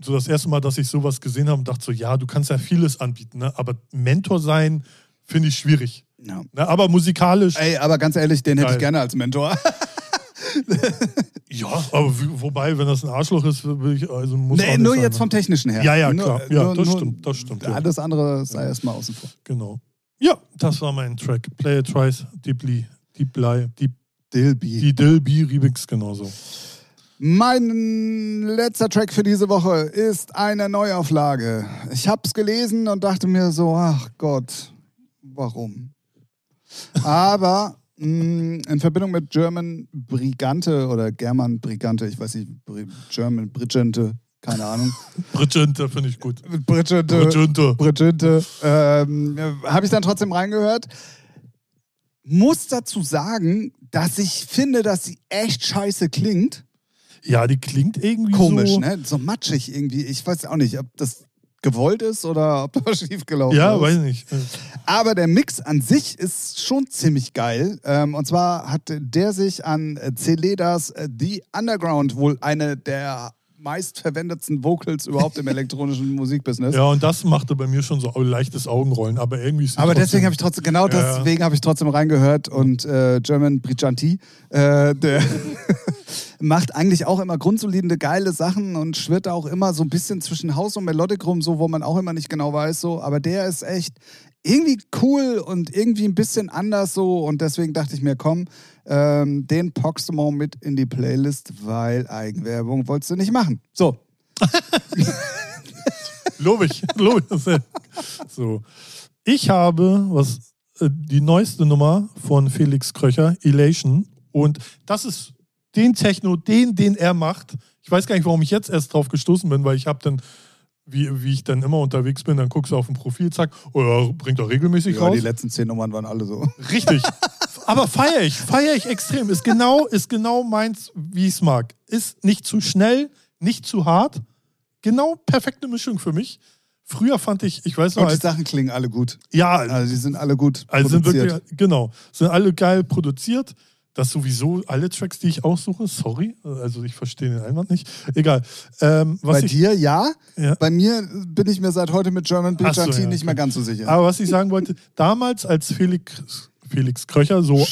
so das erste Mal, dass ich sowas gesehen habe und dachte so, ja, du kannst ja vieles anbieten, ne? aber Mentor sein finde ich schwierig. Ja. Ne? Aber musikalisch. Ey, aber ganz ehrlich, den hätte ich gerne als Mentor. ja, aber wobei, wenn das ein Arschloch ist, will ich, also muss nee, nur sein, jetzt ne? vom Technischen her. Ja, ja, klar. Nur, ja, nur, das stimmt, das stimmt. Ja. Alles andere sei ja. erstmal außen vor. Genau. Ja, das war mein Track. Play it twice, deeply, deeply, deep. Dilby. Die Dilby Remix genauso. Mein letzter Track für diese Woche ist eine Neuauflage. Ich habe es gelesen und dachte mir so, ach Gott, warum? Aber mh, mm, in Verbindung mit German Brigante oder German Brigante, ich weiß nicht, German Brigante, keine Ahnung. [laughs] Brigante finde ich gut. Brigante. Brigante. Brigante. Ähm, habe ich dann trotzdem reingehört. Muss dazu sagen, dass ich finde, dass sie echt scheiße klingt. Ja, die klingt irgendwie Komisch, so... ne? So matschig irgendwie. Ich weiß auch nicht, ob das gewollt ist oder ob da [laughs] was schiefgelaufen ja, ist. Ja, weiß nicht. Aber der Mix an sich ist schon ziemlich geil. Ähm, und zwar hat der sich an Celedas The Underground wohl eine der meistverwendetsten Vocals überhaupt im elektronischen Musikbusiness. Ja, und das machte bei mir schon so ein leichtes Augenrollen, aber irgendwie ist Aber deswegen habe ich trotzdem, genau ja, deswegen habe ich trotzdem reingehört und äh, German Brigianti, äh, der [laughs] macht eigentlich auch immer grundsolide, geile Sachen und schwirrt auch immer so ein bisschen zwischen Haus und Melodic rum, so wo man auch immer nicht genau weiß, so, aber der ist echt irgendwie cool und irgendwie ein bisschen anders so und deswegen dachte ich mir, komm, ähm, den mal mit in die Playlist, weil Eigenwerbung wolltest du nicht machen. So. [laughs] lob ich, lob ich. So. Ich habe was äh, die neueste Nummer von Felix Kröcher, Elation. Und das ist den Techno, den, den er macht. Ich weiß gar nicht, warum ich jetzt erst drauf gestoßen bin, weil ich habe dann wie, wie ich dann immer unterwegs bin, dann guckst du auf dem Profil, zack, oder bringt er regelmäßig ja, raus. Die letzten zehn Nummern waren alle so. Richtig. Aber feiere ich, feiere ich extrem. Ist genau, ist genau meins, wie ich es mag. Ist nicht zu schnell, nicht zu hart. Genau perfekte Mischung für mich. Früher fand ich, ich weiß noch. Und die Sachen klingen alle gut. Ja. Also die sind alle gut. Also sind wirklich, genau. Sind alle geil produziert dass sowieso alle Tracks, die ich aussuche, sorry, also ich verstehe den Einwand nicht. Egal. Ähm, Bei ich, dir ja. ja. Bei mir bin ich mir seit heute mit German Beat so, ja, nicht okay. mehr ganz so sicher. Aber was ich sagen wollte, damals als Felix, Felix Kröcher so,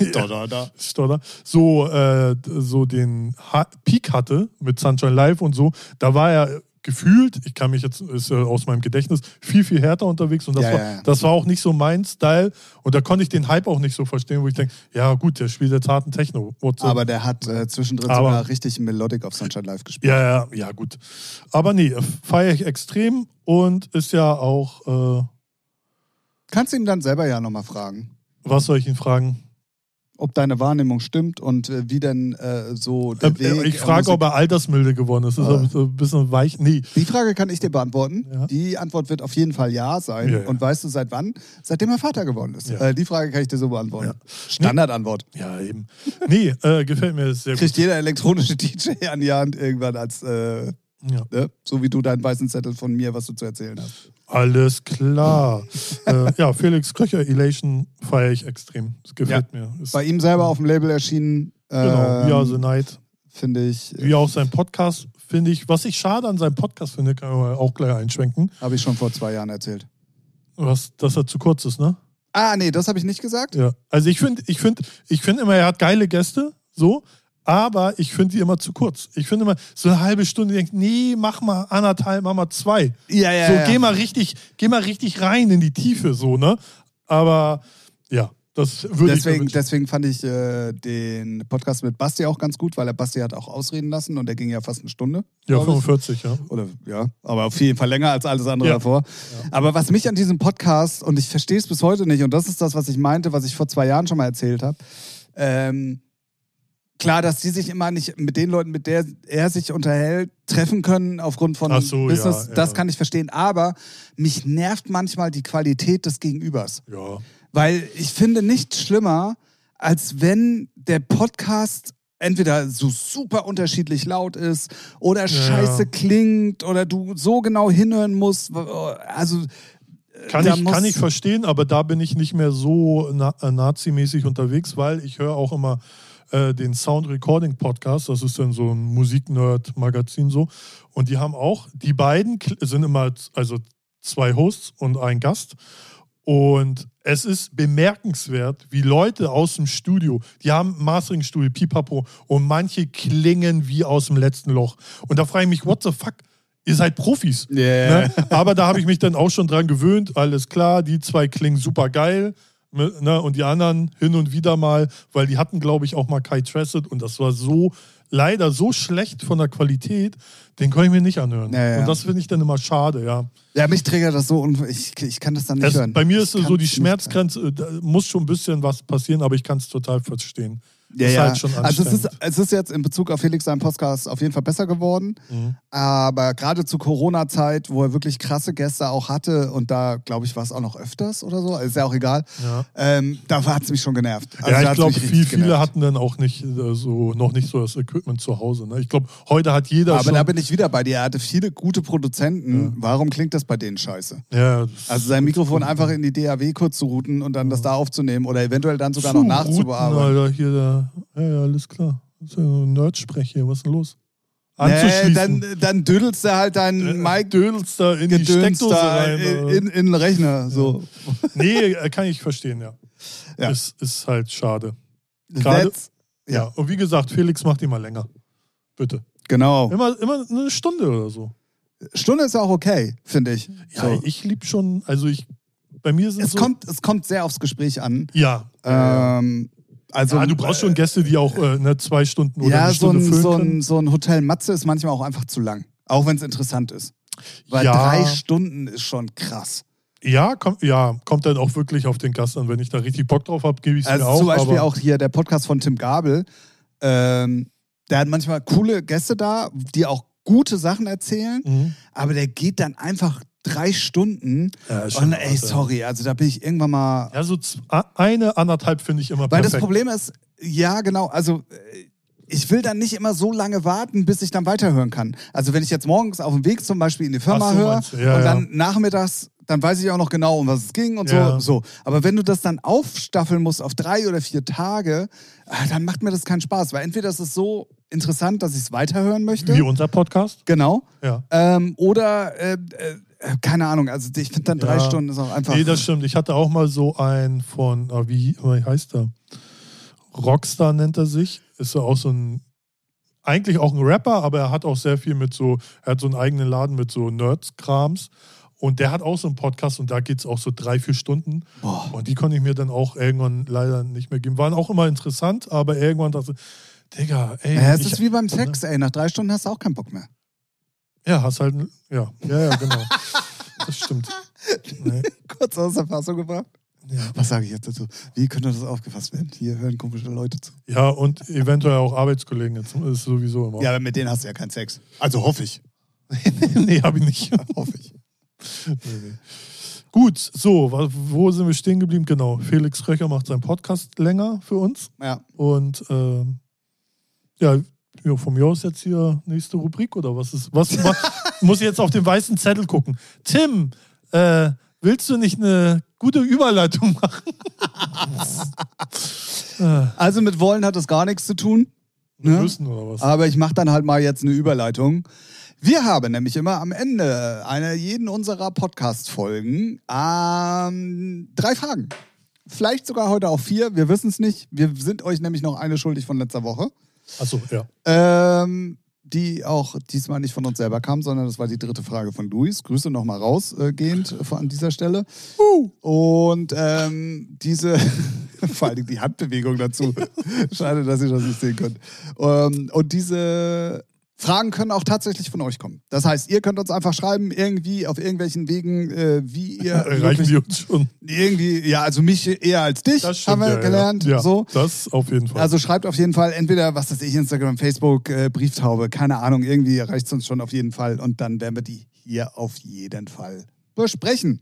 Stodder, [laughs] Stodder, so, äh, so den ha Peak hatte mit Sunshine Live und so, da war er gefühlt, ich kann mich jetzt ist, äh, aus meinem Gedächtnis, viel, viel härter unterwegs und das, ja, war, ja. das war auch nicht so mein Style und da konnte ich den Hype auch nicht so verstehen, wo ich denke, ja gut, der spielt jetzt harten Techno. Aber der hat äh, zwischendrin Aber, sogar richtig Melodic of Sunshine Live gespielt. Ja, ja, ja, gut. Aber nee, feiere ich extrem und ist ja auch, äh, Kannst du ihn dann selber ja nochmal fragen, Was soll ich ihn fragen? Ob deine Wahrnehmung stimmt und äh, wie denn äh, so der Äh, Weg. ich frage, ob er altersmilde geworden ist. Das ist Ah. so ein bisschen weich. Nee. Die Frage kann ich dir beantworten. Ja. Die Antwort wird auf jeden Fall ja sein. Ja, ja. Und weißt du seit wann? Seitdem er Vater geworden ist. Ja. Äh, die Frage kann ich dir so beantworten. Ja. Standardantwort. Ja, eben. Nee, äh, gefällt mir sehr gut. Kriegt jeder elektronische [laughs] DJ an die Hand irgendwann als, äh, ne? so wie du deinen weißen Zettel von mir, was du zu erzählen hast. Alles klar. [laughs] äh, ja, Felix Kröcher Elation feiere ich extrem. Das gefällt mir. Ist, Bei ihm selber auf dem Label erschienen. genau, ähm, We Are the Night. Finde ich, Wie auch sein Podcast, finde ich. Was ich schade an seinem Podcast finde, kann man auch gleich einschwenken. habe ich schon vor zwei Jahren erzählt. Was, dass er zu kurz ist, ne? Ah, nee, das habe ich nicht gesagt. Ja. Also ich finde, ich finde, ich finde immer, er hat geile Gäste, so, aber ich finde die immer zu kurz. Ich finde immer, so eine halbe Stunde, ich denke, nee, mach mal anderthalb, mach mal zwei. Ja, ja, so, ja. geh mal richtig, geh mal richtig rein in die Tiefe, so, ne? Aber ja, das würde ich mir Deswegen, wünschen. deswegen fand ich äh, den Podcast mit Basti auch ganz gut, weil er Basti hat auch ausreden lassen und der ging ja fast eine Stunde. Ja, glaub ich. 45, ja. Oder ja, aber auf jeden Fall länger als alles andere Ja. davor. Aber was mich an diesem Podcast, und ich verstehe es bis heute nicht, und das ist das, was ich meinte, was ich vor zwei Jahren schon mal erzählt habe, ähm, klar, dass die sich immer nicht mit den Leuten, mit der er sich unterhält, treffen können aufgrund von so, Business, ja, das ja. kann ich verstehen. Aber mich nervt manchmal die Qualität des Gegenübers. Ja. Weil ich finde nichts schlimmer, als wenn der Podcast entweder so super unterschiedlich laut ist oder scheiße klingt oder du so genau hinhören musst. Also Kann ich, kann ich verstehen, aber da bin ich nicht mehr so na nazimäßig unterwegs, weil ich höre auch immer äh, den Sound Recording Podcast. Das ist dann so ein Musiknerd-Magazin so. Und die haben auch, die beiden sind immer, also zwei Hosts und ein Gast. Und es ist bemerkenswert, wie Leute aus dem Studio, die haben Mastering-Studio, Pipapo, und manche klingen wie aus dem letzten Loch. Und da frage ich mich, what the fuck? Ihr seid Profis. Yeah. Ne? Aber da habe ich mich dann auch schon dran gewöhnt. Alles klar, die zwei klingen super geil. Ne? Und die anderen hin und wieder mal, weil die hatten, glaube ich, auch mal Kai Tressett und das war so, leider so schlecht von der Qualität, den konnte ich mir nicht anhören. Ja, ja. Und das finde ich dann immer schade, ja. Ja, mich triggert das so und ich, ich kann das dann nicht Es, hören. bei mir ist Ich es so die Schmerzgrenze, da muss schon ein bisschen was passieren, aber ich kann es total verstehen. Ja, ja. halt also es ist, es ist jetzt in Bezug auf Felix seinen Podcast auf jeden Fall besser geworden. Mhm. Aber gerade zur Corona-Zeit, wo er wirklich krasse Gäste auch hatte und da, glaube ich, war es auch noch öfters oder so, ist ja auch egal, Ja. ähm, da hat es mich schon genervt. Also ja, ich glaube, viel, viele hatten dann auch nicht äh, so, noch nicht so das Equipment zu Hause. Ne? Ich glaube, heute hat jeder Aber schon. da bin ich wieder bei dir. Er hatte viele gute Produzenten. Warum klingt das bei denen scheiße? ja, Also sein Mikrofon einfach in die DAW kurz zu routen und dann das da aufzunehmen oder eventuell dann sogar noch Zu nachzubearbeiten. Routen, Alter, hier, da, ja, ja, alles klar. Das ist ja ein Nerdsprech hier, was ist denn los? Nee, dann, dann düdelst du halt dein Äh, Mike Dödelst da in die Steckdose rein. in, oder? in, in den Rechner. So. [laughs] nee, äh, kann ich verstehen, ja. Ja. Ist, ist halt schade. Gerade- Ja. Ja. Und wie gesagt, Felix macht mal länger. Bitte. genau. Immer, immer eine Stunde oder so. Stunde ist auch okay, finde ich. Ja, so. ich lieb schon, also ich, bei mir sind es, so. kommt, es kommt sehr aufs Gespräch an. ja. ja. Ähm, also, ja, du brauchst schon Gäste, die auch äh, ne, zwei Stunden oder ja, eine so Stunde ein, füllen so, ein, so ein Hotel Matze ist manchmal auch einfach zu lang. Auch wenn es interessant ist. Weil Ja. drei Stunden ist schon krass. Ja, kommt, ja, kommt dann auch wirklich auf den Gast an. Wenn ich da richtig Bock drauf habe, gebe ich es Also mir auch. zum Beispiel auch hier der Podcast von Tim Gabel. Ähm, der hat manchmal coole Gäste da, die auch gute Sachen erzählen, Mhm. aber der geht dann einfach drei Stunden. Ja, Und ey, ja. sorry, also da bin ich irgendwann mal. Ja, so eine, anderthalb finde ich immer Weil perfekt. das Problem ist, ja, genau, also äh, ich will dann nicht immer so lange warten, bis ich dann weiterhören kann. Also wenn ich jetzt morgens auf dem Weg zum Beispiel in die Firma so, höre ja, und ja. dann nachmittags, dann weiß ich auch noch genau, um was es ging und Ja. so, so. Aber wenn du das dann aufstaffeln musst auf drei oder vier Tage, ah, dann macht mir das keinen Spaß. Weil entweder ist es so interessant, dass ich es weiterhören möchte. Wie unser Podcast. Genau. Ja. Ähm, oder, äh, äh, keine Ahnung, also ich finde dann drei Ja. Stunden ist auch einfach. Nee, das stimmt. Ich hatte auch mal so einen von, ah, wie, wie heißt er? Rockstar nennt er sich. Ist ja auch so ein, eigentlich auch ein Rapper, aber er hat auch sehr viel mit so, er hat so einen eigenen Laden mit so Nerds-Krams. Und der hat auch so einen Podcast und da geht es auch so drei, vier Stunden. Boah. Und die konnte ich mir dann auch irgendwann leider nicht mehr geben. Waren auch immer interessant, aber irgendwann dachte ich, Digga, ey. Ja, es ist wie beim Sex, ey. Nach drei Stunden hast du auch keinen Bock mehr. Ja, hast halt, ja, ja, ja, genau. das stimmt. Nee. kurz aus der Fassung gebracht. Ja. Was sage ich jetzt dazu? Wie könnte das aufgefasst werden? Hier hören komische Leute zu. ja, und eventuell auch Arbeitskollegen. Jetzt ist sowieso immer. Ja, aber mit denen hast du ja keinen Sex. Also hoffe ich. [laughs] nee, habe ich nicht. hoffe ich. Nee, nee. Gut, so, wo sind wir stehen geblieben? Genau, Felix Röcher macht seinen Podcast länger für uns. Ja. Und ähm, ja, ja, von mir aus jetzt hier nächste Rubrik oder was ist? Was ma- muss ich jetzt auf den weißen Zettel gucken? Tim, äh, willst du nicht eine gute Überleitung machen? [laughs] äh, Also mit wollen hat das gar nichts zu tun. Ne? müssen oder was? Aber ich mache dann halt mal jetzt eine Überleitung. Wir haben nämlich immer am Ende einer jeden unserer Podcast-Folgen ähm, drei Fragen. Vielleicht sogar heute auch vier, wir wissen es nicht. Wir sind euch nämlich noch eine schuldig von letzter Woche. Achso, ja. Ähm, die auch diesmal nicht von uns selber kam, sondern das war die dritte Frage von Luis. Grüße nochmal rausgehend äh, an dieser Stelle. Und ähm, diese, [laughs] vor allem die Handbewegung dazu. [laughs] Schade, dass ihr das nicht sehen könnt. Ähm, und diese Fragen können auch tatsächlich von euch kommen. Das heißt, ihr könnt uns einfach schreiben, irgendwie auf irgendwelchen Wegen, äh, wie ihr [laughs] Erreichen wir uns schon. irgendwie, ja, also mich eher als dich, Das stimmt, haben wir ja, gelernt. Ja, ja. So. Das auf jeden Fall. Also schreibt auf jeden Fall entweder, was weiß ich, Instagram, Facebook, äh, Brieftaube, keine Ahnung, irgendwie erreicht es uns schon auf jeden Fall und dann werden wir die hier auf jeden Fall besprechen.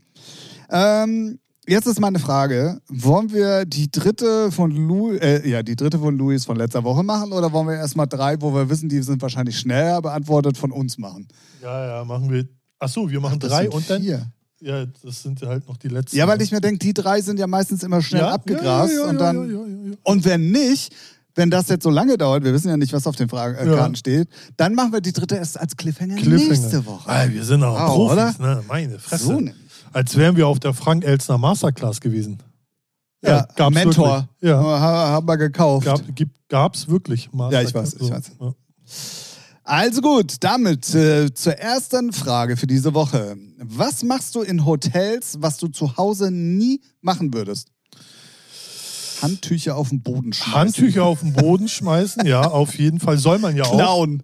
Ähm, jetzt ist meine Frage, wollen wir die dritte von Lu äh, ja, die dritte von Luis von letzter Woche machen oder wollen wir erstmal drei, wo wir wissen, die sind wahrscheinlich schneller beantwortet von uns machen? ja, ja, machen wir. Achso, wir machen Das drei und dann. vier. Ja, das sind ja halt noch die letzten. Ja, weil ich mir denke, die drei sind ja meistens immer schnell ja? abgegrast ja, ja, und dann. Und wenn nicht, wenn das jetzt so lange dauert, wir wissen ja nicht, was auf den Fragen, äh, Ja. Steht, dann machen wir die dritte erst als Cliffhanger, Cliffhanger. nächste Woche. Ah, wir sind auch Wow, Profis, ne? Meine Fresse. So nämlich. Als wären wir auf der Frank Elstner Masterclass gewesen. Ja, gab's Mentor. Wirklich. Ja, Ha- Haben wir gekauft. gab, gab's wirklich Ja, ich weiß, ich weiß. Ja. Also gut, damit äh, zur ersten Frage für diese Woche. Was machst du in Hotels, was du zu Hause nie machen würdest? Handtücher auf den Boden schmeißen. Handtücher auf den Boden schmeißen, ja, auf jeden Fall. Soll man ja auch. Klauen.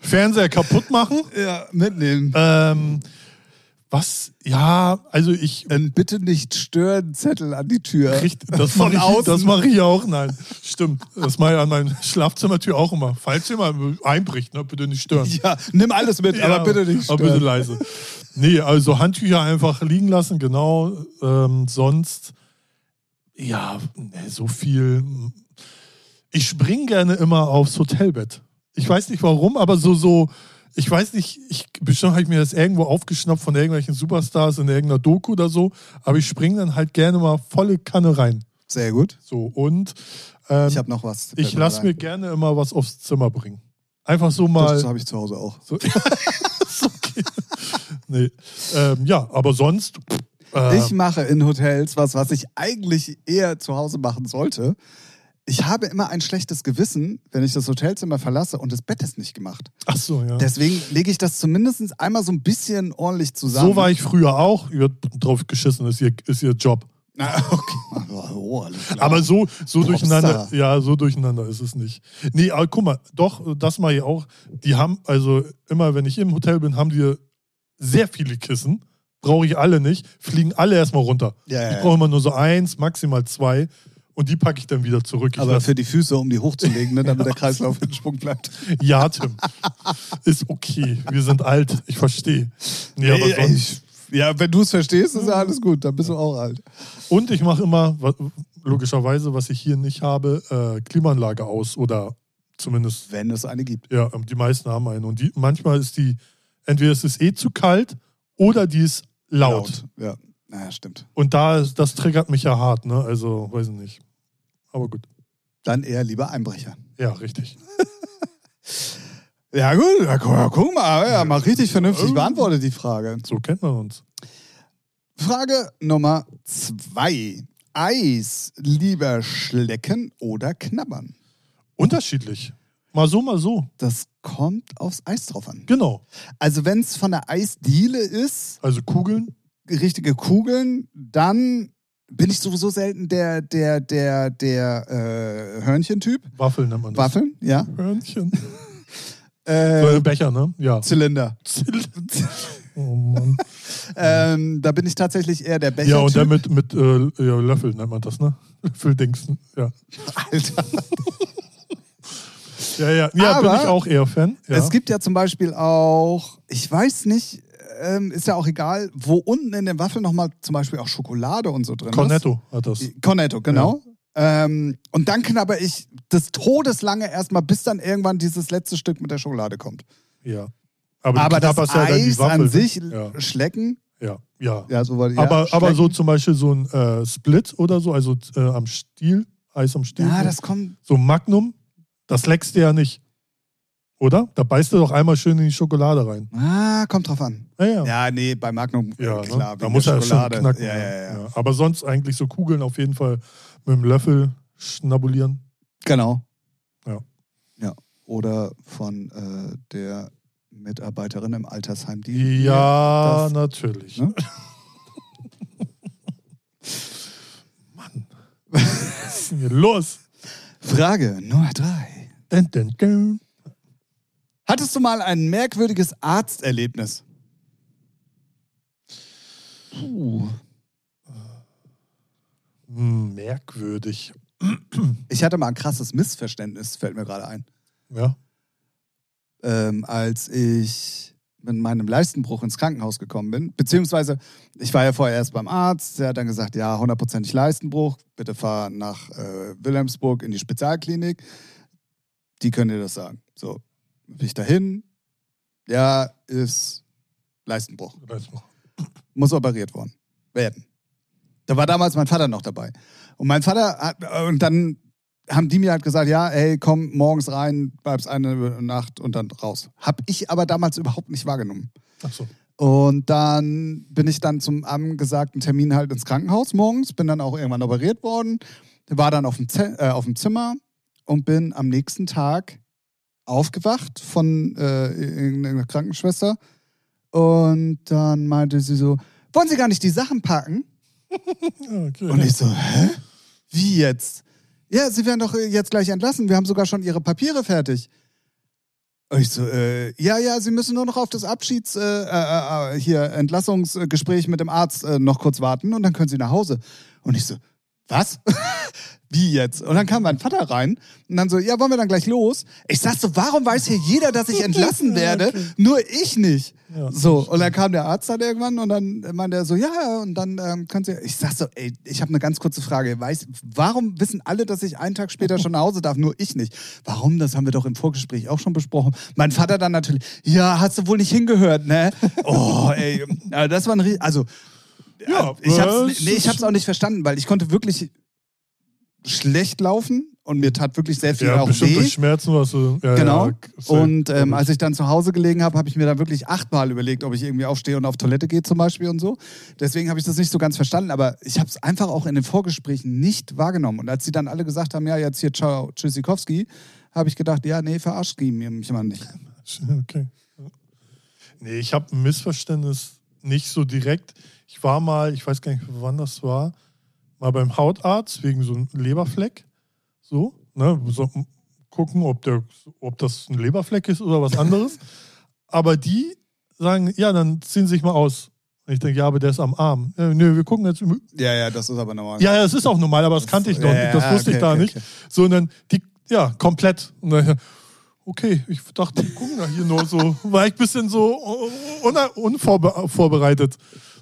Fernseher kaputt machen. Ja, mitnehmen. Ähm, was? Ja, also ich. Ein bitte nicht stören Zettel an die Tür. Richtig, das Von mache ich, außen. das mach ich auch. Nein, stimmt. Das mache ich an meiner Schlafzimmertür auch immer. Falls jemand einbricht, ne, bitte nicht stören. Ja, nimm alles mit, aber Ja, bitte nicht Aber bitte stören. leise. Nee, also Handtücher einfach liegen lassen, genau. Ähm, sonst, ja, nee, so viel. Ich spring gerne immer aufs Hotelbett. Ich weiß nicht warum, aber so, so, ich weiß nicht, ich, bestimmt habe ich mir das irgendwo aufgeschnappt von irgendwelchen Superstars in irgendeiner Doku oder so, aber ich spring dann halt gerne mal volle Kanne rein. Sehr gut. So, und ähm, Ich habe noch was. ich lasse mir gerne immer was aufs Zimmer bringen. Einfach so mal. Das habe ich zu Hause auch. So. [laughs] okay. Nee. Ähm, ja, aber sonst. Äh, Ich mache in Hotels was, was ich eigentlich eher zu Hause machen sollte. Ich habe immer ein schlechtes Gewissen, wenn ich das Hotelzimmer verlasse und das Bett ist nicht gemacht. ach so, ja. Deswegen lege ich das zumindest einmal so ein bisschen ordentlich zusammen. So war ich früher auch. Ihr drauf geschissen, ist ihr, ist ihr Job. Ah, okay. [laughs] Oh, alles klar. Aber so, so Popstar. durcheinander, ja, so durcheinander ist es nicht. Nee, aber guck mal, doch, das mache ich auch. Die haben, also immer, wenn ich im Hotel bin, haben die sehr viele Kissen. Brauche ich alle nicht. Fliegen alle erstmal runter. Ja, ja, ich ja. brauche immer nur so eins, maximal zwei. Und die packe ich dann wieder zurück. Ich Aber für die Füße, um die hochzulegen, ne, damit der [laughs] Kreislauf in Schwung bleibt. Ja, Tim. Ist okay. Wir sind alt. Ich verstehe. Nee, aber sonst. ich- ja, wenn du es verstehst, ist ja alles gut. Dann bist du auch alt. Und ich mache immer, logischerweise, was ich hier nicht habe, äh, Klimaanlage aus. Oder zumindest, Wenn es eine gibt. ja, die meisten haben eine. Und die, manchmal ist die, entweder ist es eh zu kalt oder die ist laut. Ja. Naja, stimmt. Und da das triggert mich ja hart, ne? Also, weiß ich nicht. Aber gut. Dann eher lieber Einbrecher. Ja, richtig. [laughs] Ja, gut, ja, guck, mal, ja, mal richtig vernünftig beantwortet die Frage. So kennt man uns. Frage Nummer zwei. Eis lieber schlecken oder knabbern? Unterschiedlich. Mal so, mal so. Das kommt aufs Eis drauf an. Genau. Also wenn es von der Eisdiele ist, Also Kugeln. richtige Kugeln, dann bin ich sowieso selten der, der, der, der äh, Hörnchentyp. Waffeln nennt man das. Waffeln, ja. Hörnchen. [laughs] Äh, So Becher, ne? Ja. Zylinder. [laughs] oh Mann. Ähm, da bin ich tatsächlich eher der Becher. Ja, und der mit, mit äh, ja, Löffel nennt man das, ne? Löffeldings. Ja. Alter. [laughs] Ja, ja, ja Aber bin ich auch eher Fan. Ja. Es gibt ja zum Beispiel auch, ich weiß nicht, ähm, ist ja auch egal, wo unten in den Waffeln nochmal zum Beispiel auch Schokolade und so drin Cornetto hat das. ist. Cornetto, genau. Ähm, und dann knabber ich das Todeslange erstmal, bis dann irgendwann dieses letzte Stück mit der Schokolade kommt. Ja. Aber, Aber das knabberst ja dann die Eis Waffel. an ne? sich Ja. schlecken, Ja, ja. ja, so war ja, aber, aber so zum Beispiel so ein äh, Split oder so, also äh, am Stiel, Eis am Stiel. Ja, so. das kommt. so ein Magnum, das leckst du ja nicht. Oder? Da beißt du doch einmal schön in die Schokolade rein. Ah, kommt drauf an. Ja, ja. Ja, nee, bei Magnum, Ja, äh, klar. ne? da muss er schon knacken. Ja, ja, ja, Aber sonst eigentlich so Kugeln auf jeden Fall mit dem Löffel schnabulieren. Genau. Ja. Ja. Oder von äh, der Mitarbeiterin im Altersheim, die. Ja, das- natürlich. Ne? [laughs] Mann. Was ist denn hier los? Frage Nummer drei. Dun, dun, dun. Hattest du mal ein merkwürdiges Arzterlebnis? Puh. Hm, merkwürdig. [clears throat] Ich hatte mal ein krasses Missverständnis, fällt mir gerade ein. Ja. ähm, als ich mit meinem Leistenbruch ins Krankenhaus gekommen bin. Beziehungsweise, ich war ja vorher erst beim Arzt, der hat dann gesagt, ja, hundertprozentig Leistenbruch, bitte fahr nach äh, Wilhelmsburg in die Spezialklinik. Die können dir das sagen. So, bin ich dahin, ja, ist Leistenbruch, noch. muss operiert worden werden. Da war damals mein Vater noch dabei. Und mein Vater hat, und dann haben die mir halt gesagt, ja, hey, komm morgens rein, bleibst eine Nacht und dann raus. Hab ich aber damals überhaupt nicht wahrgenommen. Ach so. Und dann bin ich dann zum angesagten Termin halt ins Krankenhaus morgens, bin dann auch irgendwann operiert worden, war dann auf dem, Ze äh, auf dem Zimmer und bin am nächsten Tag aufgewacht von äh, irgendeiner Krankenschwester. Und dann meinte sie so, wollen Sie gar nicht die Sachen packen? [laughs] Okay. Und ich so, hä? Wie jetzt? Ja, Sie werden doch jetzt gleich entlassen. Wir haben sogar schon Ihre Papiere fertig. Und ich so, äh, ja, ja, Sie müssen nur noch auf das Abschieds, äh, äh, äh, hier, Entlassungsgespräch mit dem Arzt äh, noch kurz warten und dann können Sie nach Hause. Und ich so, was? [laughs] Wie jetzt? Und dann kam mein Vater rein und dann so, ja, wollen wir dann gleich los? Ich sag so, warum weiß hier jeder, dass ich entlassen [laughs] werde? Nur ich nicht. Ja, so, und dann kam der Arzt dann irgendwann und dann meinte er so, ja, und dann ähm, können Sie, ich sag so, ey, ich habe eine ganz kurze Frage. Weiß, warum wissen alle, dass ich einen Tag später schon nach Hause darf, nur ich nicht? Warum? Das haben wir doch im Vorgespräch auch schon besprochen. Mein Vater dann natürlich, ja, hast du wohl nicht hingehört, ne? Oh, ey, [laughs] das war ein, also, Ja, ich hab's, nee, ich hab's auch nicht verstanden, weil ich konnte wirklich schlecht laufen und mir tat wirklich sehr viel ja, auch bestimmt weh. durch Schmerzen was du. Ja, Genau. Ja. Und ähm, als ich dann zu Hause gelegen habe, habe ich mir da wirklich achtmal überlegt, ob ich irgendwie aufstehe und auf Toilette gehe zum Beispiel und so. Deswegen habe ich das nicht so ganz verstanden, aber ich habe es einfach auch in den Vorgesprächen nicht wahrgenommen. Und als sie dann alle gesagt haben, ja, jetzt hier, ciao, Tschüssikowski, habe ich gedacht, ja, nee, verarscht mir mich mal nicht. [laughs] Okay. Nee, ich habe ein Missverständnis nicht so direkt. Ich war mal, ich weiß gar nicht, wann das war, mal beim Hautarzt wegen so einem Leberfleck. So, ne? So, gucken, ob, der, ob das ein Leberfleck ist oder was anderes. [laughs] aber die sagen, ja, dann ziehen Sie sich mal aus. Und ich denke, ja, aber der ist am Arm. Ja, nö, wir gucken jetzt. Ja, ja, das ist aber normal. Ja, ja, das ist auch normal, aber das kannte ich noch Ja, nicht. Das ja, wusste ich okay, da okay, nicht. okay. So, und dann, die, ja, komplett. Und dann, okay, ich dachte, die gucken da hier nur so. War ich ein bisschen so un unvorbereitet.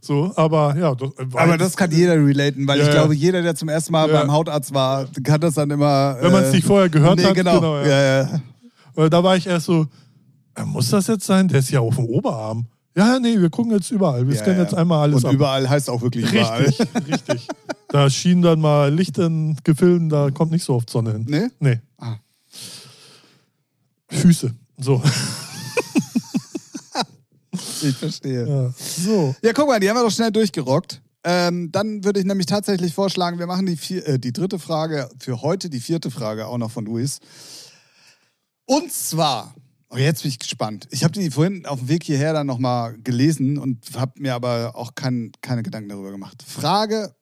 So, aber ja. Das, war Aber das kann jeder relaten, weil Ja, ich glaube, jeder, der zum ersten Mal Ja. beim Hautarzt war, kann das dann immer. Wenn man es äh, nicht vorher gehört nee, hat. Genau. genau ja. ja. Weil da war ich erst so, äh, muss das jetzt sein? Der ist ja auf dem Oberarm. Ja, nee, wir gucken jetzt überall. Wir Ja, scannen jetzt einmal alles Und ab. überall heißt auch wirklich überall. Richtig, richtig. Da schien dann mal Licht in Gefilden, da kommt nicht so oft Sonne hin. Ne? Nee. Ah. Füße. So. Ich verstehe. Ja. So. Ja, guck mal, die haben wir doch schnell durchgerockt. Ähm, dann würde ich nämlich tatsächlich vorschlagen, wir machen die, vier, äh, die dritte Frage für heute, die vierte Frage auch noch von Luis. Und zwar, oh, jetzt bin ich gespannt. Ich habe die vorhin auf dem Weg hierher dann nochmal gelesen und habe mir aber auch kein, keine Gedanken darüber gemacht. Frage,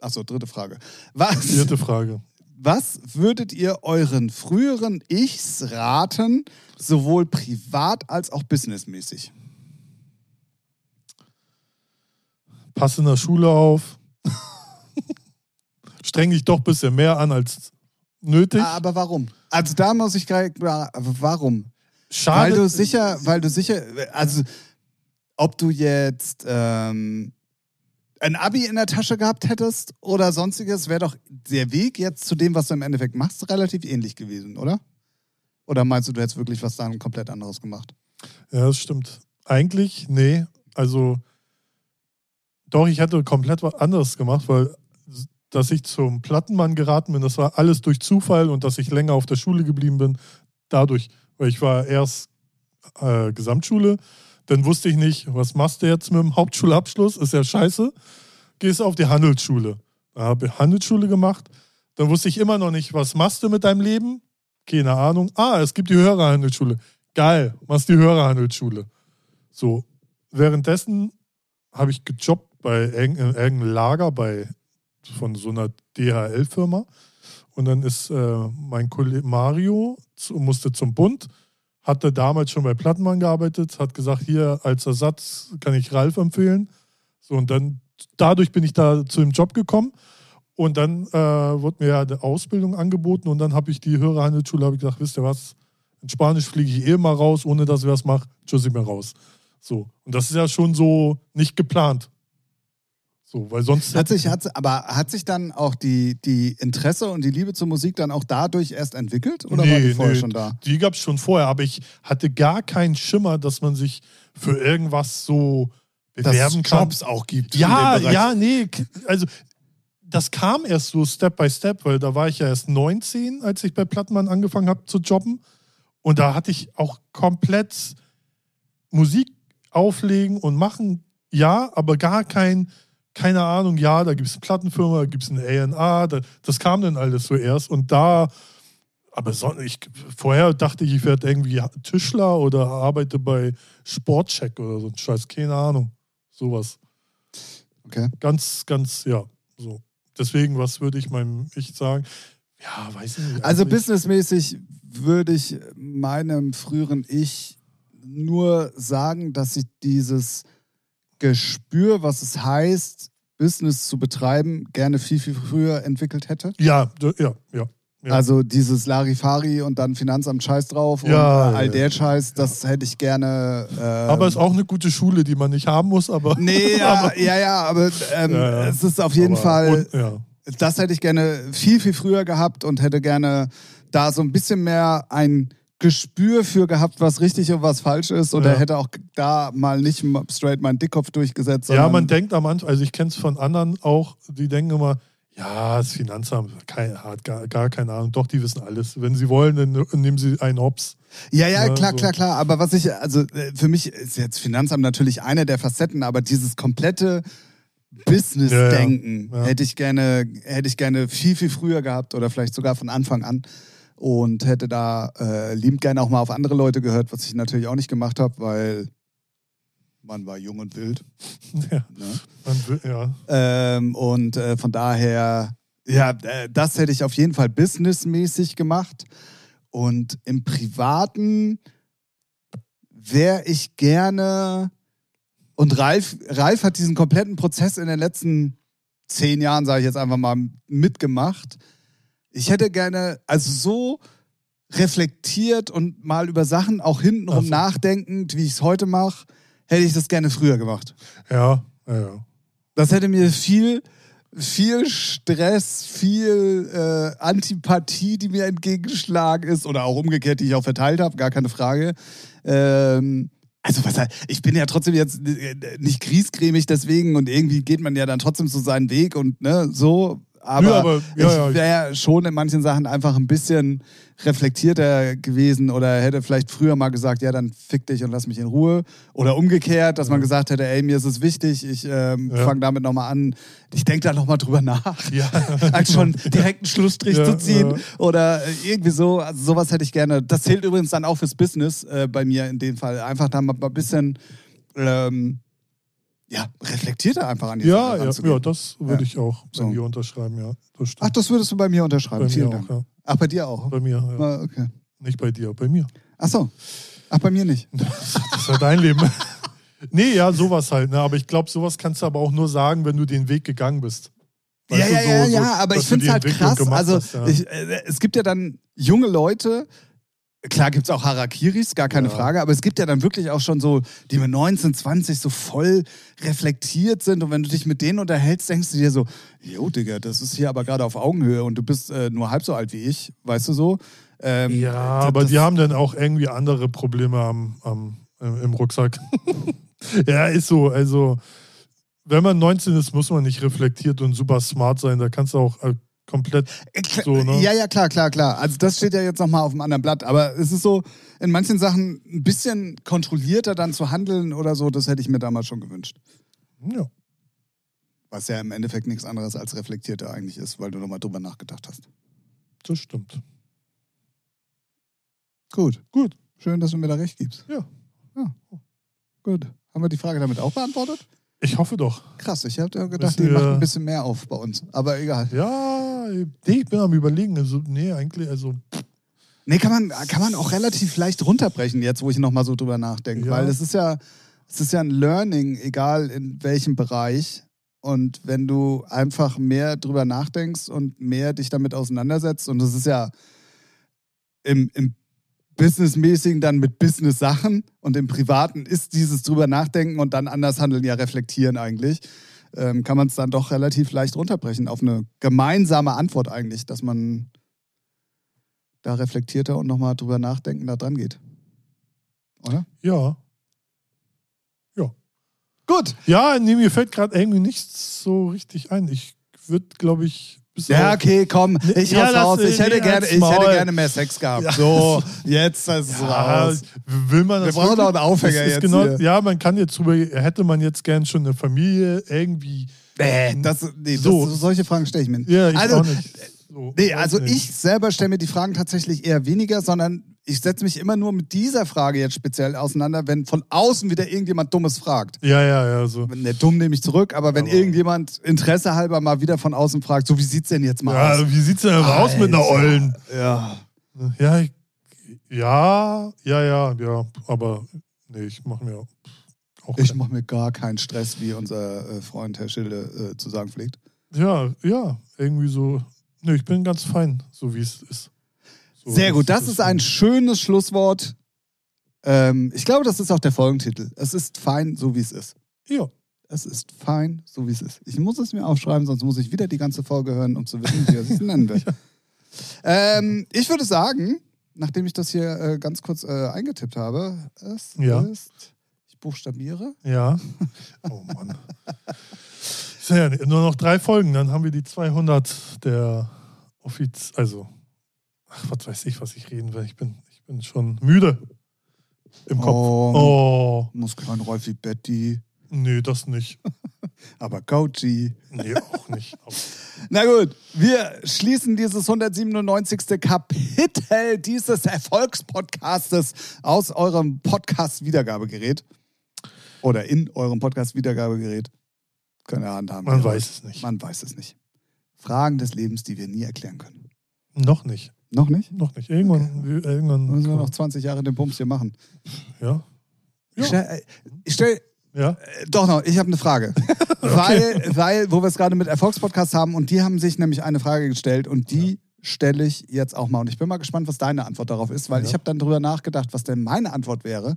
achso, dritte Frage. Was, Vierte Frage. was würdet ihr euren früheren Ichs raten, sowohl privat als auch businessmäßig? Pass in der Schule auf. [laughs] Streng dich doch ein bisschen mehr an als nötig. Aber warum? Also da muss ich gerade, warum? Schade. Weil du sicher, weil du sicher, also ob du jetzt ähm, ein Abi in der Tasche gehabt hättest oder sonstiges, wäre doch der Weg jetzt zu dem, was du im Endeffekt machst, relativ ähnlich gewesen, oder? Oder meinst du, du hättest wirklich was dann komplett anderes gemacht? Ja, das stimmt. Eigentlich, nee. Also, doch, ich hätte komplett was anderes gemacht, weil dass ich zum Plattenmann geraten bin, das war alles durch Zufall und dass ich länger auf der Schule geblieben bin, dadurch. Weil ich war erst äh, Gesamtschule, dann wusste ich nicht, was machst du jetzt mit dem Hauptschulabschluss? Ist ja scheiße. Gehst auf die Handelsschule. Da habe Handelsschule gemacht. Dann wusste ich immer noch nicht, was machst du mit deinem Leben? Keine Ahnung. Ah, es gibt die Hörerhandelsschule. Geil, machst die Hörerhandelsschule. So, währenddessen habe ich gejobbt bei irgendeinem Lager bei, von so einer DHL-Firma. Und dann ist äh, mein Kollege Mario zu, musste zum Bund, hatte damals schon bei Plattenmann gearbeitet, hat gesagt, hier als Ersatz kann ich Ralf empfehlen. So, und dann dadurch bin ich da zu dem Job gekommen. Und dann äh, wurde mir ja eine Ausbildung angeboten und dann habe ich die Hörerhandelsschule, habe ich gesagt, wisst ihr was, in Spanisch fliege ich eh mal raus, ohne dass ich was mache, tschüss ich mir raus. So. Und das ist ja schon so nicht geplant. So, weil sonst. Hat sich, hat, aber hat sich dann auch die, die Interesse und die Liebe zur Musik dann auch dadurch erst entwickelt? Oder nee, war die vorher nee, schon da? Die gab es schon vorher, aber ich hatte gar keinen Schimmer, dass man sich für irgendwas so bewerben Dass kann. Jobs auch gibt. Ja, ja, nee. Also, das kam erst so Step by Step, weil da war ich ja erst 19, als ich bei Plattmann angefangen habe zu jobben. Und da hatte ich auch komplett Musik auflegen und machen, ja, aber gar kein, keine Ahnung, ja, da gibt es eine Plattenfirma, da gibt es ein A&A, da, das kam dann alles so erst. Und da, aber so, ich, vorher dachte ich, ich werde irgendwie Tischler oder arbeite bei Sportcheck oder so ein Scheiß, keine Ahnung. Sowas. Okay. Ganz, ganz, ja, so. Deswegen, was würde ich meinem Ich sagen? Ja, weiß ich nicht. Also businessmäßig würde ich meinem früheren Ich nur sagen, dass ich dieses Gespür, was es heißt, Business zu betreiben, gerne viel, viel früher entwickelt hätte. Ja, ja, ja. Ja. Also dieses Larifari und dann Finanzamt Scheiß drauf Ja, und äh, all ja. der Scheiß, das hätte ich gerne. Ähm, aber ist auch eine gute Schule, die man nicht haben muss, aber. Nee, [laughs] ja, aber, ja, ja, aber ähm, Ja, ja. es ist auf jeden aber- Fall. Und, ja. das hätte ich gerne viel, viel früher gehabt und hätte gerne da so ein bisschen mehr ein Gespür für gehabt, was richtig und was falsch ist. Oder Ja. hätte auch da mal nicht straight meinen Dickkopf durchgesetzt. ja, man denkt am Anfang, also ich kenne es von anderen auch, die denken immer, ja, das Finanzamt kein, hat gar, gar keine Ahnung. Doch, die wissen alles. Wenn sie wollen, dann nehmen sie einen Hops. Ja, ja, Ja, klar, so. klar, klar. Aber was ich, also äh, für mich ist jetzt Finanzamt natürlich eine der Facetten, aber dieses komplette Business-Denken. Ja. hätte ich gerne, hätte ich gerne viel, viel früher gehabt oder vielleicht sogar von Anfang an. Und hätte da äh, liebend gerne auch mal auf andere Leute gehört, was ich natürlich auch nicht gemacht habe, weil man war jung und wild. [laughs] Ja, Ne? man will, ja. Ähm, und äh, von daher, ja, äh, das hätte ich auf jeden Fall businessmäßig gemacht. Und im Privaten wäre ich gerne. Und Ralf, Ralf hat diesen kompletten Prozess in den letzten zehn Jahren, sage ich jetzt einfach mal, mitgemacht. Ich hätte gerne, also so reflektiert und mal über Sachen auch hintenrum Ach so. nachdenkend, wie ich es heute mache, hätte ich das gerne früher gemacht. Ja, ja, ja. Das hätte mir viel, viel Stress, viel äh, Antipathie, die mir entgegengeschlagen ist, oder auch umgekehrt, die ich auch verteilt habe, gar keine Frage. Ähm, also was ich bin ja trotzdem jetzt äh, nicht griesgrämig deswegen und irgendwie geht man ja dann trotzdem so seinen Weg und ne, so. Aber, Ja, aber- ja, ich wäre schon in manchen Sachen einfach ein bisschen reflektierter gewesen oder hätte vielleicht früher mal gesagt, ja, dann fick dich und lass mich in Ruhe. Oder umgekehrt, dass man gesagt hätte, ey, mir ist es wichtig, ich ähm, Ja. fange damit nochmal an. Ich denke da nochmal drüber nach. Ja. [laughs] Als schon direkt einen Schlussstrich Ja, zu ziehen. Oder äh, irgendwie so. Also sowas hätte ich gerne. Das zählt übrigens dann auch fürs Business äh, bei mir in dem Fall. Einfach da mal ein bisschen ähm, ja, reflektierter einfach an die Ja, Sache ja, ja, das würde Ja. ich auch bei So. dir unterschreiben, ja. Das. Ach, das würdest du bei mir bei unterschreiben. mir Vielen auch, Dank. ja. Ach, bei dir auch? Bei mir, ja. Ah, okay. Nicht bei dir, bei mir. Ach so. Ach, bei mir nicht. [laughs] Das ist ja dein Leben. [laughs] Nee, ja, sowas halt. Ne? Aber ich glaube, sowas kannst du aber auch nur sagen, wenn du den Weg gegangen bist. Ja, Weißt du, ja, so- ja, ja, aber ich finde es halt krass. Also, hast, ja. ich, äh, es gibt ja dann junge Leute, klar gibt es auch Harakiris, gar keine Ja. Frage, aber es gibt ja dann wirklich auch schon so, die mit 19, 20 so voll reflektiert sind und wenn du dich mit denen unterhältst, denkst du dir so, jo, Digga, das ist hier aber gerade auf Augenhöhe und du bist äh, nur halb so alt wie ich, weißt du so? Ähm, ja, aber die haben dann auch irgendwie andere Probleme am, am, im im Rucksack. [laughs] ja, ist so. Also, wenn man 19 ist, muss man nicht reflektiert und super smart sein. Da kannst du auch äh, komplett. So, ne? Ja, ja, klar, klar, klar. Also das steht ja jetzt nochmal auf dem anderen Blatt. Aber es ist so, in manchen Sachen ein bisschen kontrollierter dann zu handeln oder so, das hätte ich mir damals schon gewünscht. Ja, Was ja im Endeffekt nichts anderes als reflektierter eigentlich ist, weil du nochmal drüber nachgedacht hast. das stimmt. Gut. Gut. Schön, dass du mir da recht gibst. Ja. ja. Gut. Haben wir die Frage damit auch beantwortet? Ich hoffe doch. Krass, ich habe gedacht, die macht wir- ein bisschen mehr auf bei uns. Aber egal. Ja, ich bin am Überlegen. Also, nee, eigentlich, also. Nee, kann man, kann man auch relativ leicht runterbrechen, jetzt wo ich nochmal so drüber nachdenke. Ja. Weil es ist ja, es ist ja ein Learning, egal in welchem Bereich. Und wenn du einfach mehr drüber nachdenkst und mehr dich damit auseinandersetzt, und das ist ja im, im Businessmäßigen dann mit Business-Sachen und im Privaten ist dieses drüber nachdenken und dann anders handeln ja reflektieren eigentlich, ähm, kann man es dann doch relativ leicht runterbrechen auf eine gemeinsame Antwort eigentlich, dass man da reflektierter und nochmal drüber nachdenken da dran geht. Oder? Ja. Gut. Ja, nee, mir fällt gerade irgendwie nichts so richtig ein. Ich würde, glaube ich, bis Ja, okay, komm. Ich Ja, raus. Ich hätte, gerne, ich hätte gerne mehr Sex gehabt. Ja. So, jetzt ist es Ja, raus. will man Wir das brauchen doch einen? Aufhänger jetzt Genau. Ja, man kann jetzt drüber, hätte man jetzt gern schon eine Familie irgendwie. Nee, das, nee So. das, solche Fragen stelle ich mir nicht. Ja, ich also, auch nicht. So, Nee, also nicht. ich selber stelle mir die Fragen tatsächlich eher weniger, sondern ich setze mich immer nur mit dieser Frage jetzt speziell auseinander, wenn von außen wieder irgendjemand Dummes fragt. Ja, ja, ja, so. Ne, dumm nehme ich zurück, aber wenn Aber- irgendjemand Interesse halber mal wieder von außen fragt, so wie sieht's denn jetzt mal aus? Ja, wie sieht's denn aus mit einer Alter. Ollen? Ja. Ja, ich, ja, ja, ja, ja, aber nee, ich mache mir auch. Ich mache mir gar keinen Stress, wie unser äh, Freund Herr Schilde äh, zu sagen pflegt. ja, ja, irgendwie so. Nee, ich bin ganz fein, so wie es ist. So, Sehr gut, das ist ein schönes Schlusswort. Ähm, ich glaube, das ist auch der Folgentitel. Es ist fein, so wie es ist. Ja, Es ist fein, so wie es ist. Ich muss es mir aufschreiben, sonst muss ich wieder die ganze Folge hören, um zu wissen, wie er es nennen will. [laughs] ähm, ich würde sagen, nachdem ich das hier äh, ganz kurz äh, eingetippt habe, es Ja. ist. Ich buchstabiere. ja. Oh Mann. [laughs] Ja nur noch drei Folgen, dann haben wir die 200 der Offiz. Also, ach, was weiß ich, was ich reden will. Ich bin, ich bin schon müde im Kopf. Oh, Oh, muss kein Rolfi Betty, nee, das nicht. [laughs] aber Gauchi. Nee, auch nicht. Na gut, wir schließen dieses 197. Kapitel dieses Erfolgspodcastes aus eurem Podcast-Wiedergabegerät. Oder in eurem Podcast-Wiedergabegerät. Keine Hand haben. Man wir. weiß es nicht. Man weiß es nicht. Fragen des Lebens, die wir nie erklären können. Noch nicht. Noch nicht? Noch nicht. Irgendwann. wir- irgendwann Müssen wir noch 20 Jahre den Bums hier machen. ja. Ich Ja. stell, äh, ich stell, Ja. äh, doch noch, ich habe eine Frage. [laughs] weil, weil, wo wir es gerade mit Erfolgspodcasts haben und die haben sich nämlich eine Frage gestellt und die stelle ich jetzt auch mal. Und ich bin mal gespannt, was deine Antwort darauf ist, weil Ja. ich habe dann drüber nachgedacht, was denn meine Antwort wäre.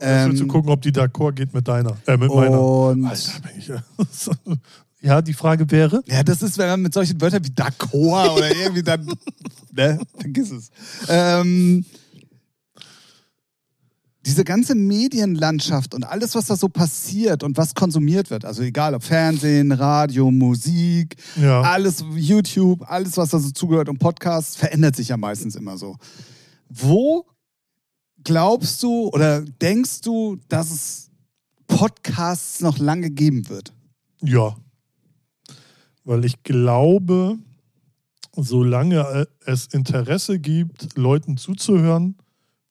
Ähm, zu Ähm, gucken, ob die d'accord geht mit deiner. Äh, mit meiner. und Alter, bin ich. Ja, [laughs] die Frage wäre. ja, das ist, wenn man mit solchen Wörtern wie d'accord oder [laughs] irgendwie dann, ne, vergiss es. Ähm, diese ganze Medienlandschaft und alles, was da so passiert und was konsumiert wird, also egal ob Fernsehen, Radio, Musik, Ja. alles, YouTube, alles, was da so zugehört und Podcasts, verändert sich ja meistens immer so. Wo glaubst du oder denkst du, dass es Podcasts noch lange geben wird? Ja. Weil ich glaube, solange es Interesse gibt, Leuten zuzuhören,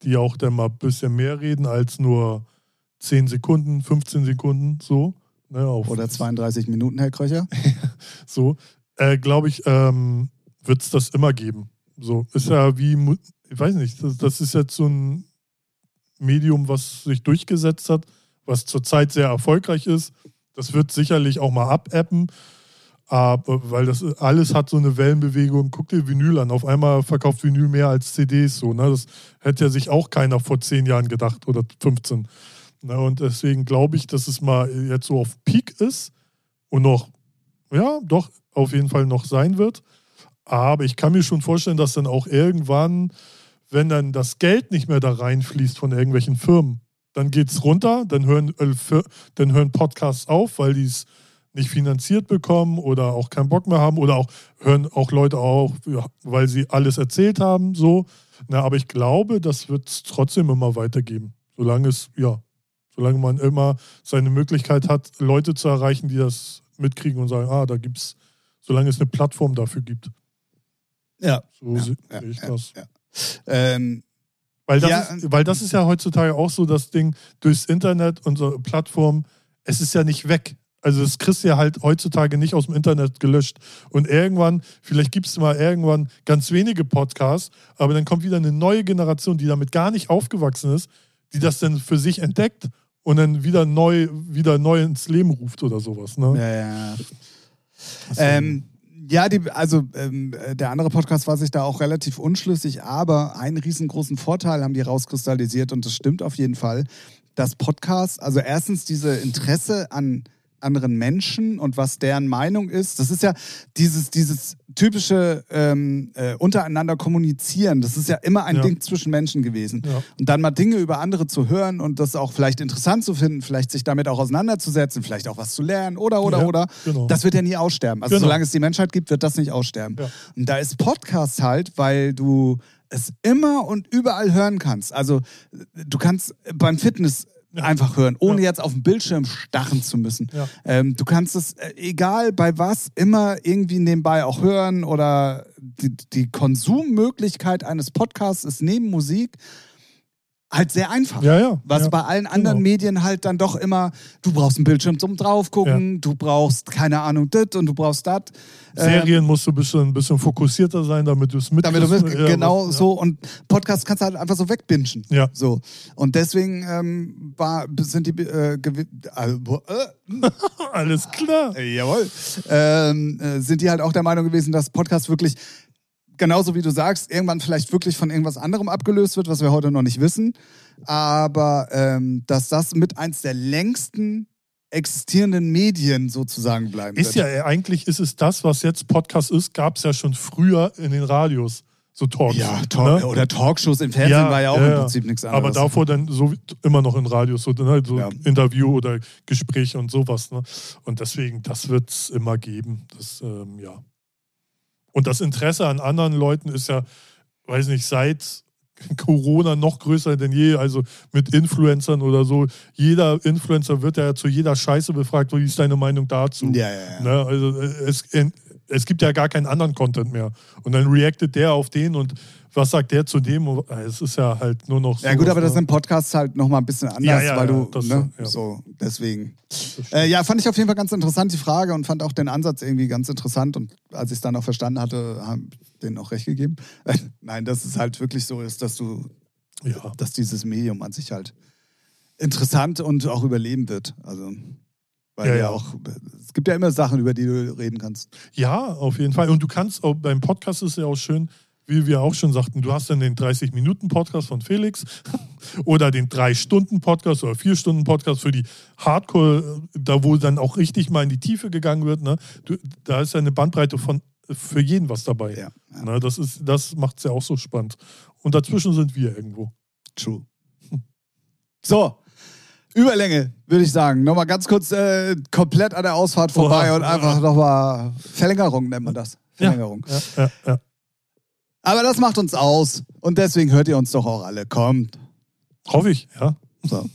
die auch dann mal ein bisschen mehr reden als nur 10 Sekunden, 15 Sekunden, so. Ne, Oder 32 Minuten, Herr Kröcher? [laughs] So, äh, glaube ich, ähm, wird es das immer geben. So, ist ja wie, ich weiß nicht, das, das ist jetzt so ein Medium, was sich durchgesetzt hat, was zurzeit sehr erfolgreich ist. Das wird sicherlich auch mal abappen, weil das alles hat so eine Wellenbewegung. Guck dir Vinyl an. Auf einmal verkauft Vinyl mehr als CDs. So, ne? Das hätte ja sich auch keiner vor zehn Jahren gedacht oder 15. Ne? Und deswegen glaube ich, dass es mal jetzt so auf Peak ist und noch, ja, doch auf jeden Fall noch sein wird. Aber ich kann mir schon vorstellen, dass dann auch irgendwann, wenn dann das Geld nicht mehr da reinfließt von irgendwelchen Firmen, dann geht es runter, dann hören, äh, dann hören Podcasts auf, weil die es nicht finanziert bekommen oder auch keinen Bock mehr haben oder auch hören auch Leute auf, weil sie alles erzählt haben, so. Na, aber ich glaube, das wird es trotzdem immer weitergeben. Solange es, ja, solange man immer seine Möglichkeit hat, Leute zu erreichen, die das mitkriegen und sagen, ah, da gibt's, solange es eine Plattform dafür gibt. Ja. So ja, sehe ja, ich ja, das. Ähm, Weil das, ist, weil das ist ja heutzutage auch so das Ding durchs Internet, unsere Plattform, es ist ja nicht weg. Also das kriegst du ja halt heutzutage nicht aus dem Internet gelöscht. Und irgendwann, vielleicht gibt es mal irgendwann ganz wenige Podcasts, aber dann kommt wieder eine neue Generation, die damit gar nicht aufgewachsen ist, die das dann für sich entdeckt und dann wieder neu, wieder neu ins Leben ruft oder sowas. Ne? ja, ja. Also, Ähm, ja, die, also ähm, äh, der andere Podcast war sich da auch relativ unschlüssig, aber einen riesengroßen Vorteil haben die rauskristallisiert und das stimmt auf jeden Fall, dass Podcasts, also erstens diese Interesse an anderen Menschen und was deren Meinung ist, das ist ja dieses, dieses typische ähm, äh, untereinander kommunizieren, das ist ja immer ein Ja. Ding zwischen Menschen gewesen. ja. Und dann mal Dinge über andere zu hören und das auch vielleicht interessant zu finden, vielleicht sich damit auch auseinanderzusetzen, vielleicht auch was zu lernen oder, oder, Ja, oder. genau. Das wird ja nie aussterben. Also Genau. solange es die Menschheit gibt, wird das nicht aussterben. Und da ist Podcast halt, weil du es immer und überall hören kannst. Also du kannst beim Fitness. Einfach hören, ohne Ja. jetzt auf dem Bildschirm starren zu müssen. Ja. Ähm, du kannst es, äh, egal bei was, immer irgendwie nebenbei auch hören oder die, die Konsummöglichkeit eines Podcasts ist neben Musik halt sehr einfach. ja, ja. Was ja. bei allen anderen genau. Medien halt dann doch immer, du brauchst einen Bildschirm zum draufgucken, du brauchst, keine Ahnung, dit und du brauchst dat. Serien musst du ein bisschen, ein bisschen fokussierter sein, damit du es mit Damit du genau was- so und Podcast kannst du halt einfach so wegbingen. Ja. So. Und deswegen ähm, war, sind die äh, also, äh. [laughs] Alles klar. Äh, Jawohl. Ähm, äh, sind die halt auch der Meinung gewesen, dass Podcast wirklich, genauso wie du sagst, irgendwann vielleicht wirklich von irgendwas anderem abgelöst wird, was wir heute noch nicht wissen. Aber ähm, dass das mit eins der längsten existierenden Medien sozusagen bleiben Ist wird. ja, eigentlich ist es das, was jetzt Podcast ist, gab es ja schon früher in den Radios. So Talks. Ja, Talk, ne? oder Talkshows im Fernsehen Ja, war ja auch ja, im. Prinzip nichts anderes. Aber davor dann so immer noch in Radios, so, ne, so Ja. Interview oder Gespräche und sowas. Ne? Und deswegen, das wird es immer geben. Das, ähm, ja. Und das Interesse an anderen Leuten ist ja, weiß nicht, seit Corona noch größer denn je. Also mit Influencern oder so. Jeder Influencer wird ja zu jeder Scheiße befragt, wie ist deine Meinung dazu? ja, ja, ja. Ne? Also äh, es, es gibt ja gar keinen anderen Content mehr. Und dann reactet der auf den und was sagt der zu dem? Es ist ja halt nur noch so. Ja gut, aber das ne? sind Podcasts halt nochmal ein bisschen anders, Ja, ja, weil du, das- ne, ja. so, deswegen. Äh, ja, fand ich auf jeden Fall ganz interessant, die Frage, und fand auch den Ansatz irgendwie ganz interessant. Und als ich es dann auch verstanden hatte, haben denen auch recht gegeben. [laughs] Nein, dass es halt wirklich so ist, dass du, ja. dass dieses Medium an sich halt interessant und auch überleben wird. Also, weil Ja, ja, ja. auch, es gibt ja immer Sachen, über die du reden kannst. ja, auf jeden Fall. Und du kannst auch beim Podcast ist ja auch schön, wie wir auch schon sagten, du hast dann den 30-Minuten-Podcast von Felix [laughs] oder den 3-Stunden-Podcast oder 4-Stunden-Podcast für die Hardcore, da wo dann auch richtig mal in die Tiefe gegangen wird. Ne? Du, da ist ja eine Bandbreite von für jeden was dabei. Ja, ja. Ne? Das, ist- das macht es ja auch so spannend. Und dazwischen sind wir irgendwo. True. So, Überlänge, würde ich sagen. Nochmal ganz kurz äh, komplett an der Ausfahrt vorbei Oha. und einfach nochmal Verlängerung nennt man das. Verlängerung. Ja, ja, ja. Aber das macht uns aus. Und deswegen hört ihr uns doch auch alle. Kommt. Hoffe ich, ja. So.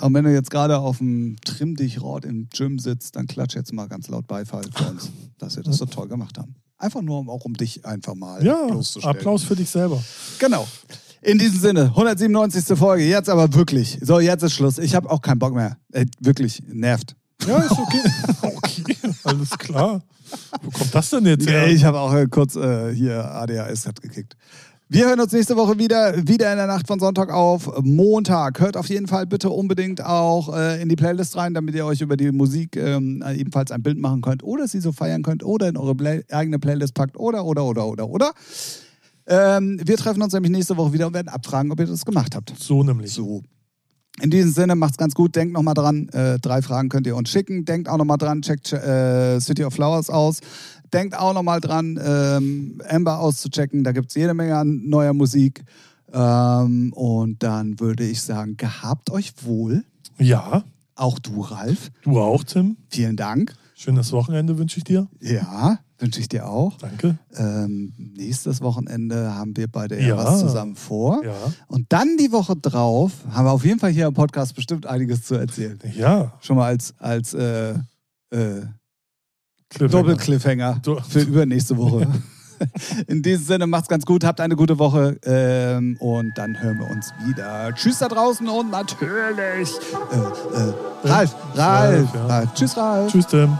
Und wenn du jetzt gerade auf dem Trimm dich Rad im Gym sitzt, dann klatsch jetzt mal ganz laut Beifall für uns, dass wir das so toll gemacht haben. Einfach nur, um auch um dich einfach mal Ja, bloßzustellen. Applaus für dich selber. Genau. In diesem Sinne, 197. Folge. Jetzt aber wirklich. So, jetzt ist Schluss. Ich habe auch keinen Bock mehr. Äh, wirklich, nervt. Ja, ist okay. [laughs] [laughs] okay, alles klar. Wo kommt das denn jetzt her? ich habe auch äh, kurz äh, hier ADHS hat gekickt. Wir hören uns nächste Woche wieder, wieder in der Nacht von Sonntag auf Montag. Hört auf jeden Fall bitte unbedingt auch äh, in die Playlist rein, damit ihr euch über die Musik ähm, ebenfalls ein Bild machen könnt oder sie so feiern könnt oder in eure Play eigene Playlist packt oder, oder, oder, oder, oder. Ähm, wir treffen uns nämlich nächste Woche wieder und werden abfragen, ob ihr das gemacht habt. So nämlich. So. In diesem Sinne, macht's ganz gut. Denkt nochmal dran. Äh, drei Fragen könnt ihr uns schicken. Denkt auch nochmal dran, checkt äh, City of Flowers aus. Denkt auch nochmal dran, ähm, Amber auszuchecken. Da gibt's jede Menge an neuer Musik. Ähm, und dann würde ich sagen, gehabt euch wohl. Ja, Auch du, Ralf. du auch, Tim. Vielen Dank. Schönes Wochenende wünsche ich dir. Ja, wünsche ich dir auch. Danke. Ähm, nächstes Wochenende haben wir beide ja Ja. was zusammen vor. Ja. Und dann die Woche drauf haben wir auf jeden Fall hier im Podcast bestimmt einiges zu erzählen. Ja. Schon mal als, als äh, äh, Cliffhanger. Doppel-Cliffhanger für übernächste Woche. [laughs] In diesem Sinne, macht's ganz gut, habt eine gute Woche ähm, und dann hören wir uns wieder. Tschüss da draußen und natürlich äh, äh, Ralf, Ralf, Ralf, ja. Ralf. Tschüss, Ralf. Tschüss, Tim.